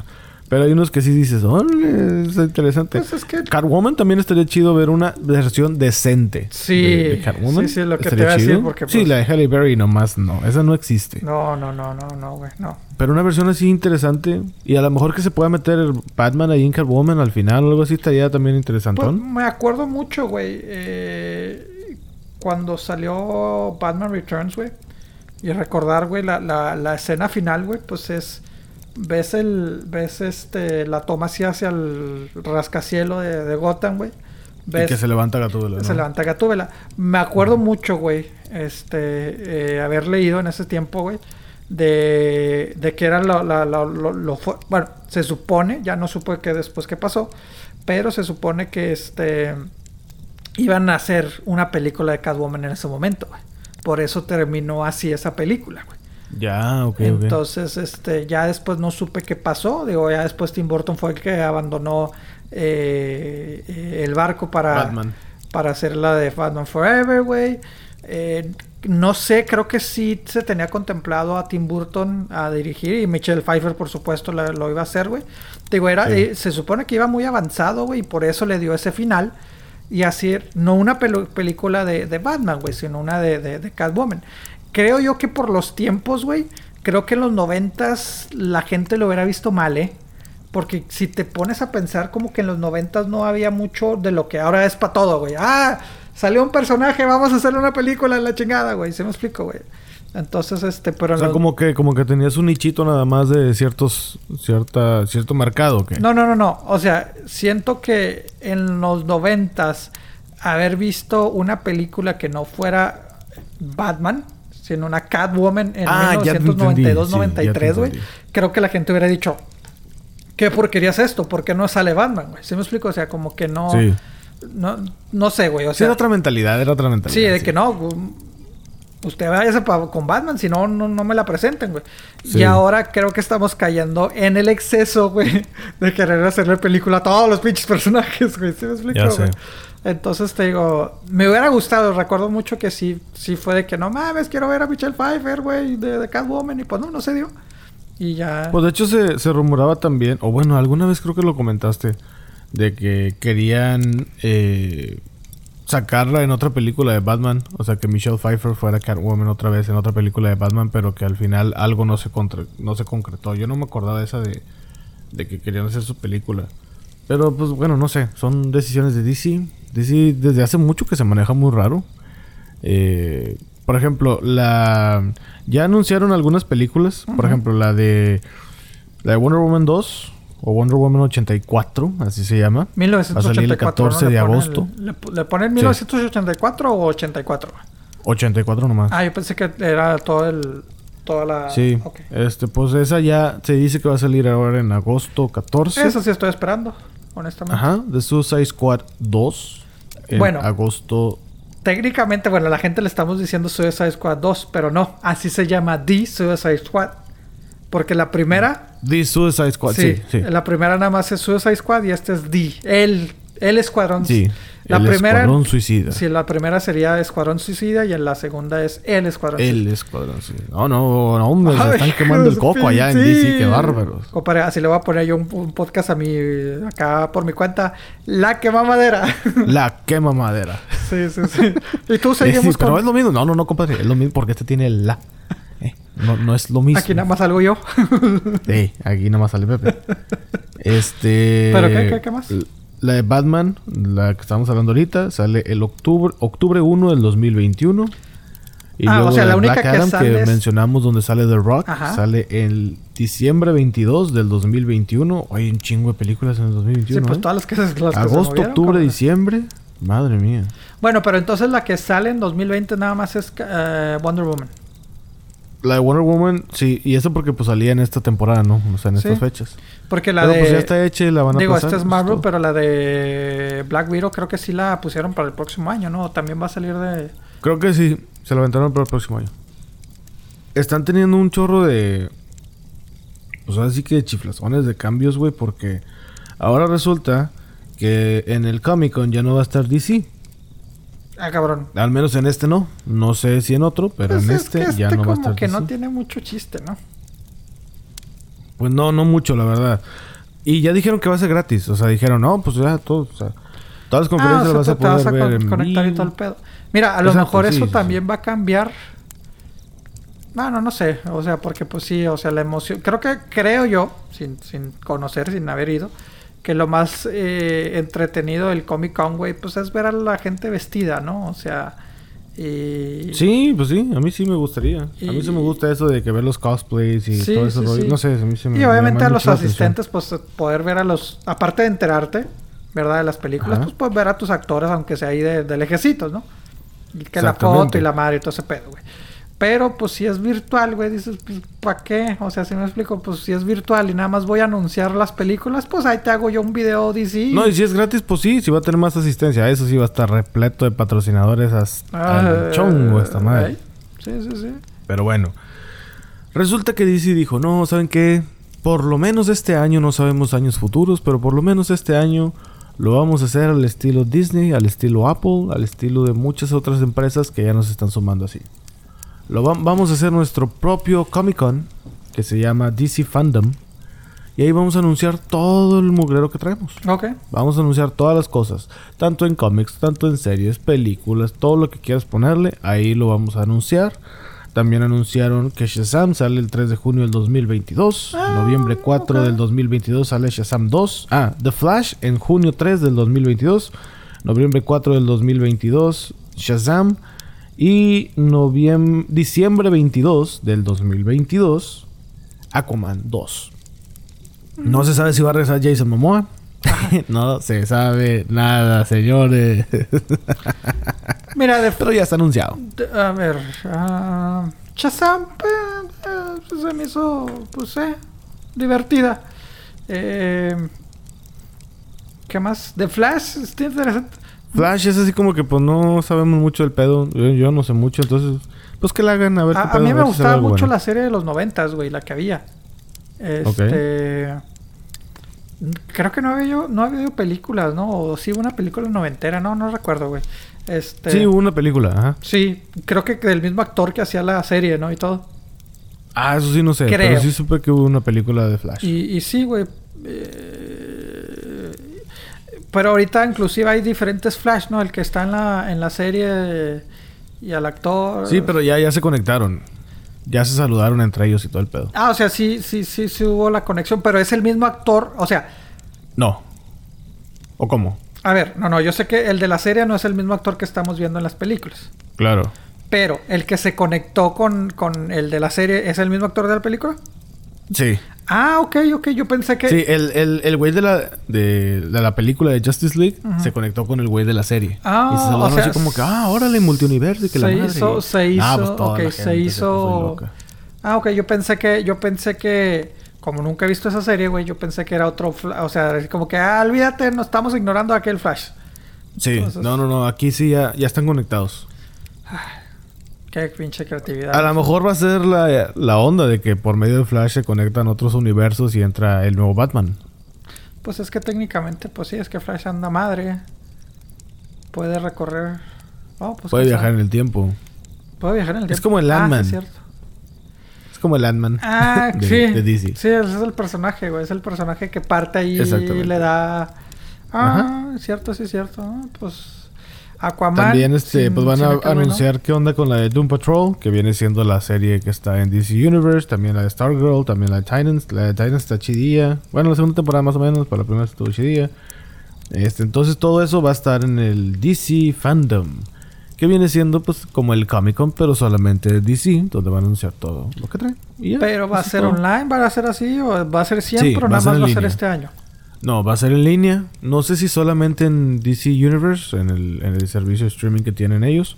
Pero hay unos que sí dices, oh, es interesante. Pues es que... Catwoman también estaría chido ver una versión decente.
Sí. De, Catwoman. Sí, sí, lo que te voy a decir porque...
Sí, pues la de Halle Berry nomás no. Esa no existe.
No, no, no, no, no, güey, no.
Pero una versión así interesante. Y a lo mejor que se pueda meter Batman ahí en Catwoman al final o algo así estaría también interesante. Pues,
me acuerdo mucho, güey. Eh, cuando salió Batman Returns, güey. Y recordar, güey, la, la, la escena final, güey, pues es ves el ves este la toma así hacia el rascacielo de, de Gotham, güey.
y que se levanta Gatúbela.
Se levanta Gatúbela. Me acuerdo mucho, güey, este, eh, haber leído en ese tiempo, güey, de, de que era lo, lo, Bueno, se supone, ya no supe que después qué pasó, pero se supone que este iban a hacer una película de Catwoman en ese momento, güey. Por eso terminó así esa película, güey.
Ya, ok.
Entonces, este, ya después no supe qué pasó. Digo, ya después Tim Burton fue el que abandonó eh, eh, el barco para, para hacer la de Batman Forever, güey. Eh, no sé, creo que sí se tenía contemplado a Tim Burton a dirigir y Michelle Pfeiffer, por supuesto, lo iba a hacer, güey. Digo, era, se supone que iba muy avanzado, güey, y por eso le dio ese final. Y así, no una película de, de Batman, güey, sino una de, de, de Catwoman creo yo que por los tiempos, güey, creo que en los noventas la gente lo hubiera visto mal, ¿eh? Porque si te pones a pensar como que en los noventas no había mucho de lo que ahora es para todo, güey. Ah, salió un personaje, vamos a hacerle una película en la chingada, güey. Se me explico, güey. Entonces, este, pero...
O sea, como que, como que tenías un nichito nada más de ciertos, cierta, cierto mercado, ¿qué?
No, no, no, no. O sea, siento que en los noventas haber visto una película que no fuera Batman, sino una Catwoman en 1992-93, ah, güey. Creo que la gente hubiera dicho, ¿qué porquería es esto? ¿Por qué no sale Batman, güey? ¿Sí me explico? O sea, como que no... No, no sé, güey. O sea,
era otra mentalidad, era otra mentalidad.
Sí, de que no, usted vaya con Batman, si no, no, me la presenten, güey. Y ahora creo que estamos cayendo en el exceso, güey, de querer hacerle película a todos los pinches personajes, güey. ¿Sí me explico, güey? Entonces te digo, me hubiera gustado, recuerdo mucho que sí, sí fue de que no mames, quiero ver a Michelle Pfeiffer, güey, de, Catwoman, y pues no, no se dio. Y ya.
Pues de hecho se, se rumoraba también, o bueno, alguna vez creo que lo comentaste, de que querían eh, sacarla en otra película de Batman. O sea, que Michelle Pfeiffer fuera Catwoman otra vez en otra película de Batman, pero que al final algo no se, contra- no se concretó. Yo no me acordaba esa de, de que querían hacer su película. Pero pues bueno, no sé, son decisiones de DC. DC desde hace mucho que se maneja muy raro. Eh, por ejemplo, la ya anunciaron algunas películas, por ejemplo, la de la de Wonder Woman 2 o Wonder Woman 84, así se llama.
1984.
Va a salir el 14
¿no?
de agosto.
el- ¿Le, le ponen 1984 o 84?
84 nomás.
Ah, yo pensé que era todo el. Toda la.
sí. Este, pues esa ya se dice que va a salir ahora en agosto 14.
Eso sí estoy esperando, honestamente.
Ajá, de Suicide Squad 2 en
Bueno.
agosto.
Técnicamente, bueno, a la gente le estamos diciendo Suicide Squad 2, pero no, así se llama The Suicide Squad. Porque la primera,
The Suicide Squad, sí, sí.
la primera nada más es Suicide Squad y este es The, el, el escuadrón.
Sí,
la
el
primera,
Escuadrón Suicida.
Sí, la primera sería Escuadrón Suicida y en la segunda es El Escuadrón
El Escuadrón Suicida. No, no, no, hombre, se están quemando el coco allá en
sí.
DC, qué bárbaros.
Compadre, así le voy a poner yo un, un podcast a mi, acá por mi cuenta, La Quema Madera.
La quema madera.
sí, sí, sí. Y tú
Sí,
seguimos
pero
con...
es lo mismo. No, no, no, compadre. Es lo mismo porque este tiene el la. Eh, no, no es lo mismo.
Aquí nada más salgo yo.
Sí, aquí nada más sale Pepe. Este.
¿Pero qué, qué, qué más?
La de Batman, la que estamos hablando ahorita, sale el octubre, octubre 1 del 2021. Y
Ah, o
luego
sea, la única
Black
que
Adam
sale es-
mencionamos donde sale The Rock,
Ajá.
sale el diciembre 22 del 2021. Hay un chingo de películas en el
Sí,
2021.
pues
¿eh?
todas las que, las que se
Agosto, octubre,
cabrón.
diciembre. Madre mía.
Bueno, pero entonces la que sale en 2020 nada más es eh, Wonder Woman.
La de Wonder Woman, sí, y eso porque pues salía en esta temporada, ¿no? O sea, en
Sí.
estas fechas.
Porque la
pero
de...
pues ya está hecha y la van a
Digo,
pasar,
esta es
pues,
Marvel, pero la de Black Widow creo que sí la pusieron para el próximo año, ¿no? También va a salir de...
Creo que sí, se la aventaron para el próximo año. Están teniendo un chorro de. Pues ahora sí que de chiflazones, de cambios, güey, porque ahora resulta que en el Comic Con ya no va a estar DC.
Ah, cabrón.
Al menos en este no. No sé si en otro, pero
Pues
en
es
este,
que
ya
este
no va a estar
que
DC.
no tiene mucho chiste, ¿no?
Pues no, no mucho, la verdad. Y ya dijeron que va a ser gratis. O sea, dijeron, no, pues ya todo. O sea, todas las
Ah,
conferencias
o
las vas
te
a
vas
poder
a
ver
con-
en
conectar y todo el pedo. Mira, a lo
Exacto,
mejor
sí,
eso
sí,
también va a cambiar. Bueno, no sé, o sea, porque pues sí, o sea, la emoción, creo que, creo yo, sin, sin conocer, sin haber ido, que lo más eh, entretenido del Comic Con, güey, pues es ver a la gente vestida, ¿no? O sea, y...
Sí, pues sí, a mí sí me gustaría. A mí sí me gusta eso de que ver los cosplays y
Sí,
todo eso.
sí,
rollo.
sí.
No sé, a mí sí me
Y
me
obviamente a los asistentes, pues poder ver a los, aparte de enterarte, ¿verdad? De las películas,
Ajá.
pues puedes ver a tus actores, aunque sea ahí de, de lejecitos, ¿no? Y que la foto y la madre y todo ese pedo, güey. Pero pues si es virtual, güey, dices, pues ¿para qué? O sea, si me explico, pues si es virtual y nada más voy a anunciar las películas, pues ahí te hago yo un video DC.
No, y si es gratis, pues sí, si va a tener más asistencia. Eso sí va a estar repleto de patrocinadores hasta
Ah,
el chongo esta madre.
ay. Sí, sí, sí.
Pero bueno. Resulta que DC dijo, no, ¿saben qué? Por lo menos este año, no sabemos años futuros, pero por lo menos este año lo vamos a hacer al estilo Disney, al estilo Apple, al estilo de muchas otras empresas que ya nos están sumando así. Lo va- vamos a hacer nuestro propio Comic Con, que se llama DC Fandom. Y ahí vamos a anunciar todo el mugrero que traemos.
Ok.
Vamos a anunciar todas las cosas, tanto en cómics, tanto en series, películas, todo lo que quieras ponerle, ahí lo vamos a anunciar. También anunciaron que Shazam sale el 3 de junio del 2022,
Ah,
noviembre 4
ok.
del 2022 sale Shazam 2, ah, The Flash en junio 3 del 2022, noviembre 4 del 2022 Shazam y diciembre 22 del 2022 Aquaman 2. No se sabe si va a regresar Jason Momoa. no se sabe nada, señores.
Mira, de,
Pero ya está anunciado.
a ver, pues, se me hizo, pues, eh, divertida. Eh, ¿Qué más? The Flash, está interesante.
Flash es así como que pues no sabemos mucho del pedo. Yo, yo no sé mucho, entonces pues que la hagan a ver.
A,
qué
a
pedo,
mí
a
me
si sale
gustaba mucho
bueno.
la serie de los noventas, güey, la que había. Este... Creo que no había yo, no había habido películas, ¿no? O sí una película noventera, no, no recuerdo, güey. Este,
Sí, hubo una película, ajá.
sí, creo que del mismo actor que hacía la serie, ¿no? Y todo.
Ah, eso sí no sé. Pero
Creo.
sí supe que hubo una película de Flash.
Y, y sí, güey. eh, pero ahorita inclusive hay diferentes Flash, ¿no? El que está en la, en la serie y al actor.
Sí, pero ya, ya se conectaron. Ya se saludaron entre ellos y todo el pedo.
Ah, o sea, sí, sí, sí, sí hubo la conexión, pero es el mismo actor. O sea,
No. ¿O cómo?
a ver, no, no, yo sé que el de la serie no es el mismo actor que estamos viendo en las películas.
Claro.
Pero el que se conectó con, con el de la serie es el mismo actor de la película.
Sí.
Ah, ok, ok. Yo pensé que.
Sí, el, el, el güey de la, de, de la película de Justice League se conectó con el güey de la serie.
Ah,
y se saludaron
o sea,
así como que, ah, órale, multiuniverso y que la
se
madre.
hizo, se hizo,
Ah, pues toda
ok,
la
se hizo.
loca.
ah, ok, yo pensé que, yo pensé que, como nunca he visto esa serie, güey, yo pensé que era otro, o sea, como que, ah, olvídate, no estamos ignorando a aquel Flash.
Sí,
Entonces-
no, no, no, aquí sí ya, ya están conectados.
Qué pinche creatividad.
A lo mejor va a ser la, la onda de que por medio de Flash se conectan otros universos y entra el nuevo Batman.
Pues es que técnicamente, pues sí, es que Flash anda madre. Puede recorrer. Oh, pues
Puede viajar en el tiempo.
Puede viajar en el
Es
tiempo.
como el
Ah, sí,
Ant-Man.
es.
Es como el Ant-Man
Ah,
de,
sí.
de DC.
Sí, ese es el personaje, güey. Es el personaje que parte ahí y le da. Ah, es cierto, sí, es cierto. Ah, Pues. Aquaman.
También este,
sin-
pues van a anunciar qué onda con la de Doom Patrol, que viene siendo la serie que está en DC Universe, también la de Stargirl, también la de Titans, la de Titans está chidilla. Bueno, la segunda temporada más o menos, pero la primera estuvo chidilla. Este, entonces todo eso va a estar en el DC Fandom, que viene siendo pues como el Comic Con, pero solamente DC, donde van a anunciar todo lo que trae. Y ya,
Pero va a ser
todo.
online, va a ser así, o va a ser siempre,
Sí,
o nada más va a ser este año.
No, va a ser en línea. No sé si solamente en DC Universe, en el, en el servicio de streaming que tienen ellos.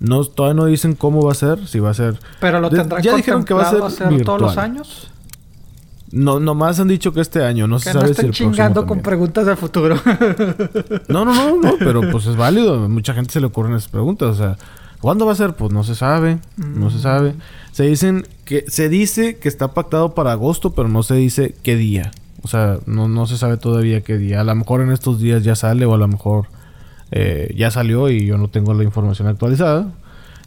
No, todavía no dicen cómo va a ser, si va a ser...
Pero lo
De-
tendrán
ya dijeron que va a ser
hacer todos los años.
No, nomás han dicho que este año, no
Que
se
no
sabe si
estén
próximo
chingando con preguntas del futuro.
No, no, no, no, pero pues es válido. Mucha gente se le ocurren esas preguntas. O sea, ¿cuándo va a ser? Pues no se sabe. No
Mm.
se sabe. Se dicen que... Se dice que está pactado para agosto, pero no se dice qué día. O sea, no, no se sabe todavía qué día. A lo mejor en estos días ya sale o a lo mejor eh, ya salió y yo no tengo la información actualizada.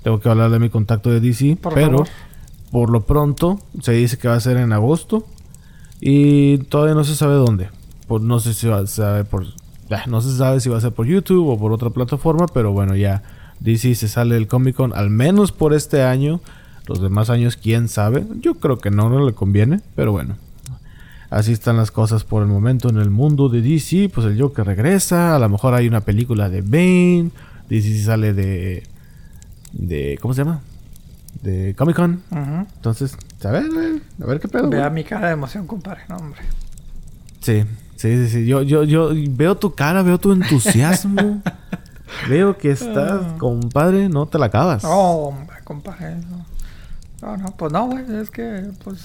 Tengo que hablar de mi contacto de DC.
Por
pero
favor.
por lo pronto se dice que va a ser en agosto. Y todavía no se sabe dónde. Por, no sé si va a saber por. ah, No se sabe si va a ser por YouTube o por otra plataforma. Pero bueno, ya DC se sale del Comic Con. Al menos por este año. Los demás años, quién sabe. Yo creo que no, no le conviene. Pero bueno. Así están las cosas por el momento en el mundo de DC. Pues el Joker regresa. A lo mejor hay una película de Bane. DC sale de. de ¿Cómo se llama? De Comic Con. Entonces, a ver, a ver qué pedo.
Vea mi cara de emoción, compadre. No, hombre.
Sí, sí, sí, sí. Yo, yo, yo veo tu cara, veo tu entusiasmo. veo que estás, compadre, no te la acabas.
No, hombre, compadre. No, no, no, pues no, güey. Es que, pues.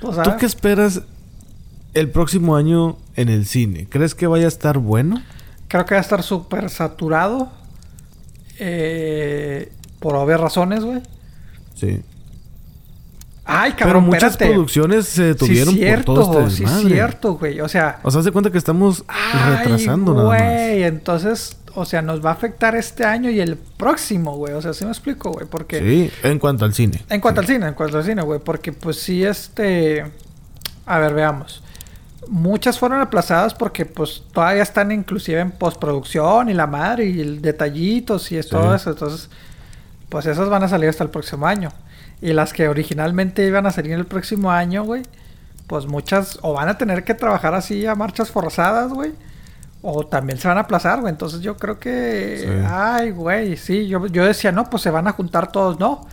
pues
¿Tú
ver.
qué esperas el próximo año en el cine? ¿Crees que vaya a estar bueno?
Creo que va a estar súper saturado. Eh, por obvias razones, güey.
Sí.
Ay,
Pero
cabrón,
muchas
espérate.
producciones se detuvieron
sí, cierto,
por todo este
sí, cierto, güey. O sea,
O sea, de cuenta que estamos
ay,
retrasando nada más.
güey. Entonces, o sea, nos va a afectar este año y el próximo, güey. O sea, sí me explico, güey. Porque.
Sí, en cuanto al cine.
En cuanto al cine, en cuanto al cine, güey. Porque, pues sí, este. A ver, veamos. Muchas fueron aplazadas porque, pues, todavía están inclusive en postproducción y la madre y el detallitos y es
Sí.
todo eso. Entonces, pues esas van a salir hasta el próximo año. Y las que originalmente iban a salir el próximo año, güey, pues muchas o van a tener que trabajar así a marchas forzadas, güey. O también se van a aplazar, güey. Entonces yo creo que...
Sí.
Ay, güey, sí. Yo, yo decía, no, pues se van a juntar todos. No.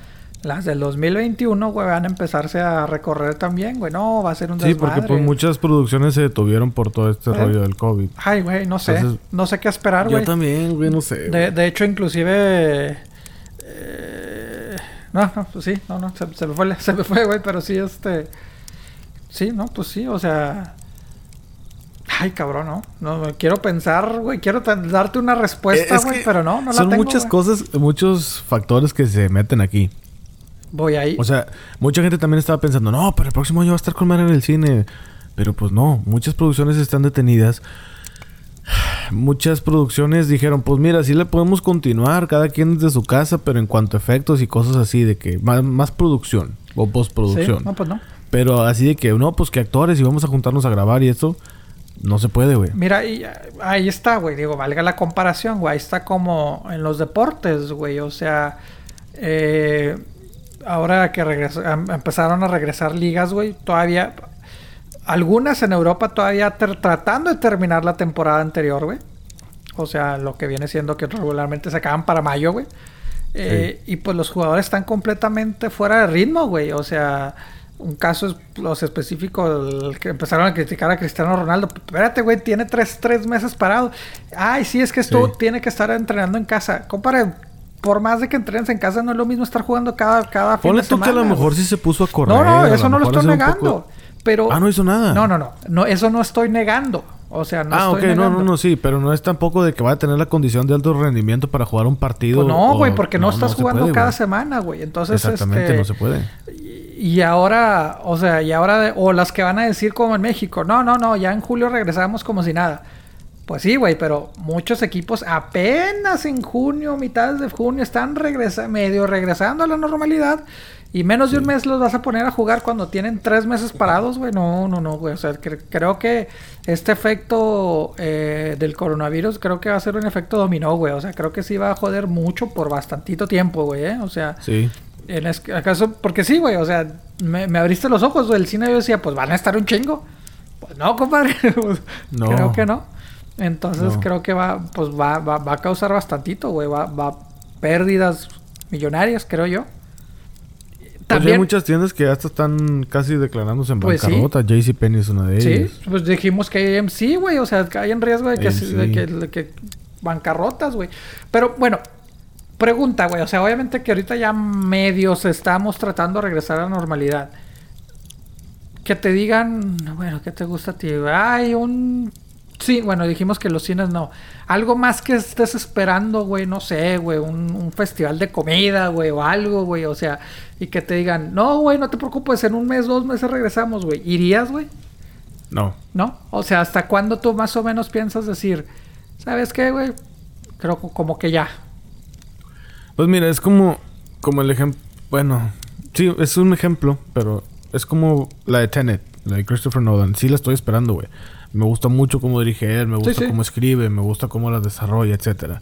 Las del 2021, güey, van a empezarse a recorrer también, güey. No, va a ser un
Sí, porque
desmadre.
pues muchas producciones se detuvieron por todo este
¿Eh?
rollo del COVID.
Ay, güey, no sé.
Entonces,
no sé qué esperar,
Yo
güey.
también, güey, no sé.
De, de hecho, inclusive... eh, no, no, pues sí, no, no, se, se me fue, se me fue, güey, pero sí, este... Sí, no, pues sí, o sea... Ay, cabrón, no. No, quiero pensar, güey, quiero darte una respuesta,
Eh,
güey, pero no, no la
Son
tengo,
muchas
güey.
cosas, muchos factores que se meten aquí.
Voy ahí.
O sea, mucha gente también estaba pensando, no, pero el próximo año va a estar con en el cine. Pero pues no, muchas producciones están detenidas. Muchas producciones dijeron, pues mira, sí le podemos continuar, cada quien desde su casa, pero en cuanto a efectos y cosas así, de que más, más producción o postproducción.
Sí, no, pues no.
Pero así de que, no, pues que actores y vamos a juntarnos a grabar y esto, no se puede, güey.
Mira, y, ahí está, güey. Digo, valga la comparación, güey. Ahí está como en los deportes, güey. O sea, eh, ahora que regres- empezaron a regresar ligas, güey, todavía... Algunas en Europa todavía tratando de terminar la temporada anterior, güey. O sea, lo que viene siendo que regularmente se acaban para mayo, güey. Eh, Y pues los jugadores están completamente fuera de ritmo, güey. O sea, un caso es los específicos el que empezaron a criticar a Cristiano Ronaldo. Espérate, güey, tiene tres, tres meses parado. Ay, sí, es que esto
Sí.
tiene que estar entrenando en casa. Compare, por más de que entrenes en casa, no es lo mismo estar jugando cada, cada fin
Ponle
de
tú que a lo mejor sí se puso a correr.
No, no, eso no lo estoy negando.
poco-
Pero.
Ah, no hizo nada.
No, no, no, no. Eso no estoy negando. O sea, no
ah, ok,
estoy
no,
negando.
no, no, sí, pero no es tampoco de que va a tener la condición de alto rendimiento para jugar un partido.
Pues no, güey, porque no, estás jugando
puede,
cada semana, güey. Entonces,
Exactamente,
este,
no se puede.
Y ahora, o sea, y ahora, de- o las que van a decir como en México, no, no, no, ya en julio regresamos como si nada. Pues sí, güey, pero muchos equipos apenas en junio, mitad de junio, están regresa medio regresando a la normalidad. Y menos de un mes los vas a poner a jugar cuando tienen tres meses parados, güey. No, no, no, güey. O sea, cre- creo que este efecto eh, del coronavirus creo que va a ser un efecto dominó, güey. O sea, creo que sí va a joder mucho por bastantito tiempo, güey. ¿eh? O sea,
Sí.
en es- acaso, porque sí, güey, o sea, me, me abriste los ojos del cine y yo decía, pues van a estar un chingo. Pues no, compadre. Pues,
No.
Creo que no. Entonces
No.
creo que va, pues va, va, va a causar bastantito, güey. Va, va pérdidas millonarias, creo yo.
Pues hay
También,
muchas tiendas que hasta están casi declarándose en
Pues sí.
bancarrota. JCPenney es una de
sí,
ellas.
pues dijimos que AMC, güey, o sea, que hay en riesgo de que,
AMC.
de que, de que bancarrotas, güey. Pero bueno, pregunta, güey, o sea, obviamente que ahorita ya medios estamos tratando de regresar a la normalidad. Que te digan, bueno, ¿qué te gusta a ti? Hay un... Sí, bueno, dijimos que los cines no. Algo más que estés esperando, güey, no sé, güey, un, un festival de comida, güey, o algo, güey, o sea, y que te digan, no, güey, no te preocupes, en un mes, dos meses regresamos, güey. ¿Irías, güey?
No.
¿No? O sea, ¿hasta cuándo tú más o menos piensas decir, ¿sabes qué, güey? Creo como que ya.
Pues mira, es como, como el ejemplo. Bueno, sí, es un ejemplo, pero es como la de Tenet, la de Christopher Nolan. Sí la estoy esperando, güey. Me gusta mucho cómo dirige él, me gusta
sí.
cómo escribe, me gusta cómo la desarrolla, etcétera.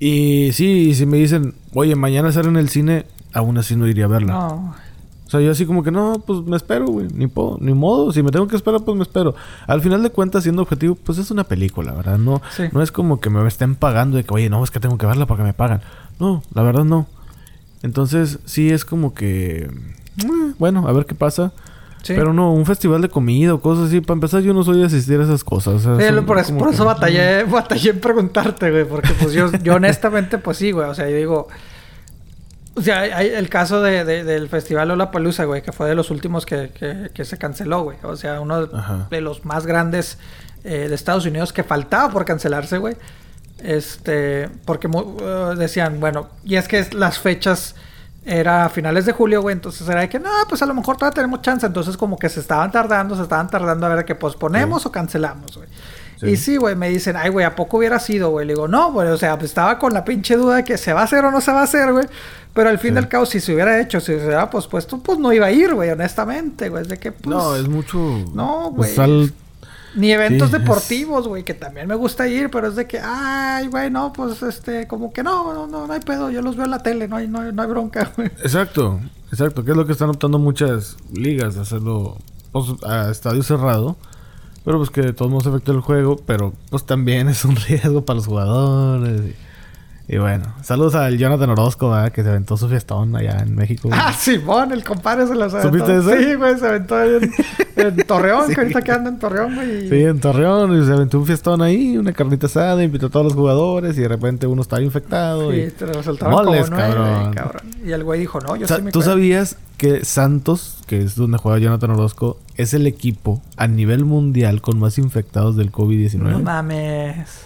Y sí, si me dicen, oye, mañana sale en el cine, aún así no iría a verla.
No.
O sea, yo así como que no, pues me espero, güey. Ni, puedo- ni modo. Si me tengo que esperar, pues me espero. Al final de cuentas, siendo objetivo, pues es una película, ¿verdad? No,
Sí.
no es como que me estén pagando de que, oye, no, es que tengo que verla para que me pagan. No, la verdad no. Entonces, sí es como que... eh, Bueno, a ver qué pasa.
Sí.
Pero no, un festival de comida o cosas así. Para empezar, yo no soy de asistir a esas cosas. o sea,
Sí,
son
por eso, por
que-
eso batallé, batallé en preguntarte, güey, porque pues yo, yo honestamente, pues sí, güey, o sea, yo digo, o sea, hay, el caso de, de- del festival Lollapalooza, güey, que fue de los últimos que, que- que se canceló, güey, o sea, uno de, los más grandes eh, de Estados Unidos que faltaba por cancelarse, güey, este, porque eh, decían, bueno, y es que las fechas era a finales de julio, güey, entonces era de que, no, pues a lo mejor todavía tenemos chance, entonces como que se estaban tardando, se estaban tardando a ver que posponemos o cancelamos, güey.
Sí.
Y sí, güey, me dicen, ay, güey, ¿a poco hubiera sido, güey? Le digo, no, güey, o sea, pues estaba con la pinche duda de que se va a hacer o no se va a hacer, güey. Pero al fin
Sí.
del cabo, si se hubiera hecho, si se hubiera pospuesto, pues no iba a ir, güey, honestamente, güey. Es de que, pues.
No, es mucho...
No,
pues,
güey.
al-
Ni eventos
Sí,
deportivos, güey, que también me gusta ir, pero es de que, ay, güey, no, pues este, como que no, no, no, no hay pedo, yo los veo en la tele, no hay, no hay, no hay bronca, güey.
Exacto, exacto. Que es lo que están optando muchas ligas, hacerlo pues, a estadio cerrado. Pero pues que de todos modos afecta el juego, pero pues también es un riesgo para los jugadores. Y, y bueno, saludos al Jonathan Orozco, ¿verdad? que se aventó su fiestón allá en México.
Ah, Simón, el compadre se los aventó.
¿Supiste eso?
Sí, güey, se aventó ahí en, en Torreón,
Sí.
que ahorita que anda en Torreón, güey.
Sí, en Torreón, y se aventó un fiestón ahí, una carnita asada, invitó a todos los jugadores y de repente uno estaba infectado.
Sí,
y...
te lo soltaron
Moles,
como
cabrón.
cabrón. Y el güey dijo, no, yo
O sea,
sí me
¿Tú sabías que Santos, que es donde juega Jonathan Orozco, es el equipo a nivel mundial con más infectados del COVID-19?
No mames.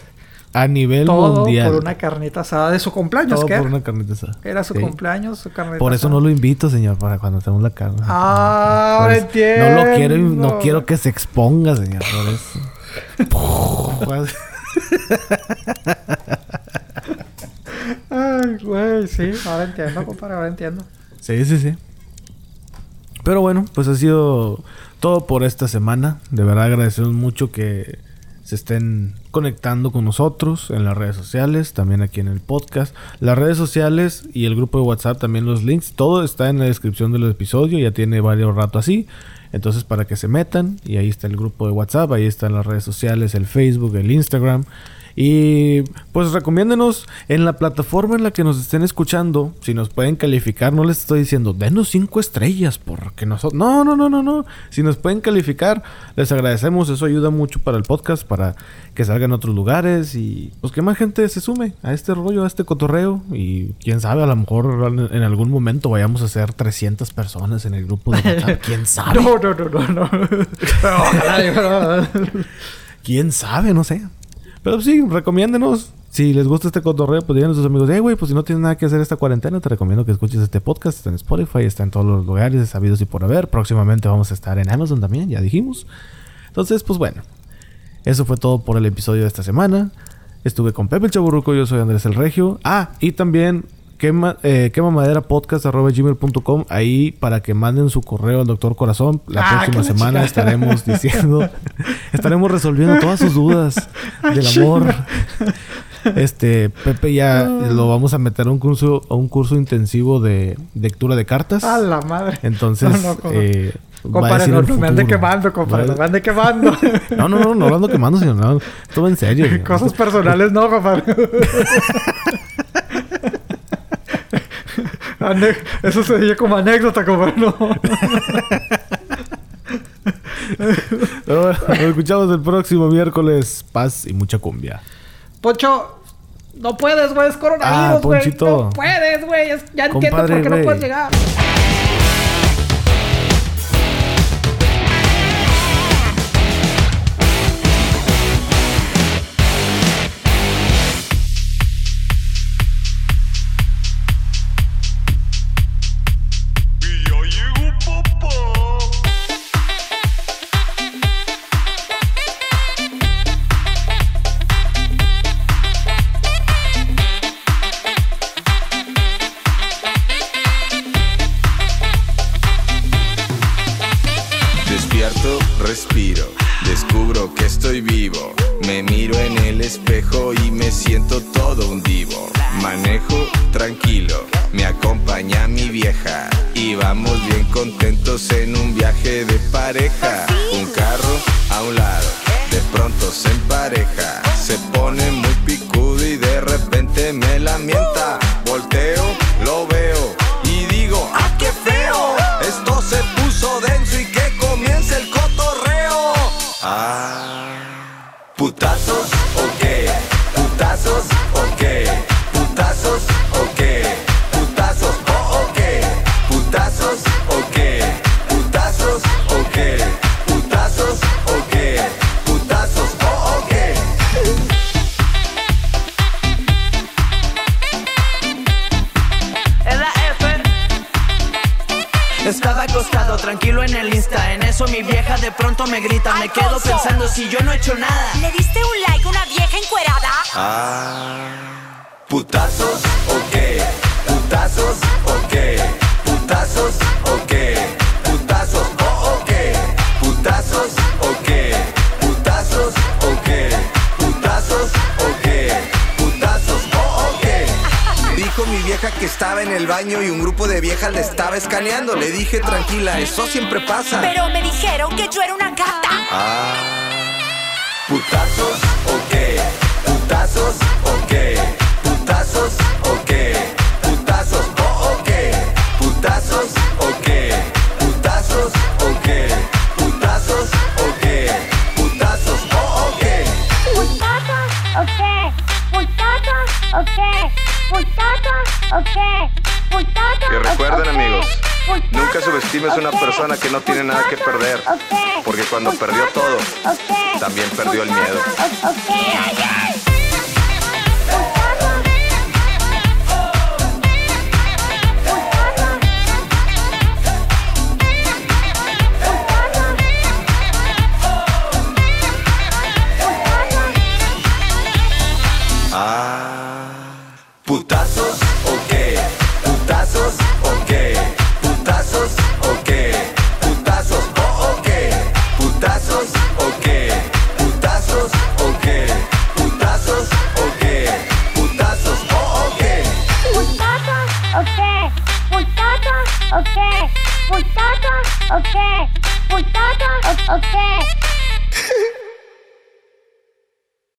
A nivel
Todo
mundial.
por una carnita asada de su cumpleaños,
Todo
¿qué?
por una carnita asada.
Era su
Sí.
cumpleaños, su carnita
Por eso
asada.
no lo invito, señor, para cuando hacemos la carne.
Ah, ahora entiendo.
No lo quiero, no quiero que se exponga, señor. Por eso.
Ay, güey, sí, ahora entiendo, compadre, ahora entiendo.
Sí, sí, sí. Pero bueno, pues ha sido todo por esta semana. De verdad agradecemos mucho que se estén conectando con nosotros en las redes sociales, también aquí en el podcast. Las redes sociales y el grupo de WhatsApp, también los links, todo está en la descripción del episodio, ya tiene varios rato así. Entonces para que se metan y ahí está el grupo de WhatsApp, ahí están las redes sociales, el Facebook, el Instagram. Y pues recomiéndenos en la plataforma en la que nos estén escuchando. Si nos pueden calificar, no les estoy diciendo, denos cinco estrellas porque nosotros... No, no, no, no, no. Si nos pueden calificar, les agradecemos. Eso ayuda mucho para el podcast, para que salgan a otros lugares y pues que más gente se sume a este rollo, a este cotorreo. Y quién sabe, a lo mejor en algún momento vayamos a ser 300 personas en el grupo de WhatsApp. ¿Quién sabe?
No, no, no, no, no. Ojalá,
¿Quién sabe? No sé. Pero sí, recomiéndenos. Si les gusta este cotorreo, pues digan a sus amigos, eh, güey, pues si no tienes nada que hacer esta cuarentena, te recomiendo que escuches este podcast. Está en Spotify, está en todos los lugares sabidos y por haber. Próximamente vamos a estar en Amazon también, ya dijimos. Entonces, pues bueno. Eso fue todo por el episodio de esta semana. Estuve con Pepe el Chaburruco, yo soy Andrés el Regio. Ah, y también quema, eh, quemamaderapodcast.com ahí para que manden su correo al doctor Corazón. La
Ah,
próxima
la
semana estaremos diciendo, estaremos resolviendo todas sus dudas del amor. Este, Pepe ya lo vamos a meter a un curso, a un curso intensivo de lectura de cartas.
A la madre.
Entonces,
No, no,
eh,
Compadre, no, me ande quemando, compadre. No me ande quemando.
no, no, no, no lo ando quemando, señor. No, todo en serio.
Cosas personales no, compadre. Ane- Eso se dice como anécdota, compadre. No.
Pero bueno, nos escuchamos el próximo miércoles. Paz y mucha cumbia.
Poncho, no puedes, güey. Es
Ah,
coronavirus, güey.
Ponchito.
no puedes, güey. Ya entiendo por qué no puedes llegar.
Y vamos bien contentos en un viaje de pareja. Un carro a un lado, de pronto se empareja. Se pone muy picudo y de repente me lamenta. Volteo,
eso mi vieja de pronto me grita Me quedo pensando si yo no he hecho nada.
¿Le diste un like a una vieja encuerada?
Ah, putazos, ok, putazos, ok, putazos, vieja que estaba en el baño y un grupo de viejas le estaba escaneando. Le dije tranquila, eso siempre pasa.
Pero me dijeron que yo era una gata.
Ah, putazos, ok, putazos, ok, putazos, ok, putazos, oh, ok, putazos, ok, putazos, ok, putazos, ok, putazos, oh, ok.
Putata, ok. Putata, ok. Putata, ok.
Que recuerden, amigos, nunca subestimes a una persona que no tiene nada que perder, porque cuando perdió todo, también perdió el miedo.
¿O qué? ¿Putada? ¿O qué?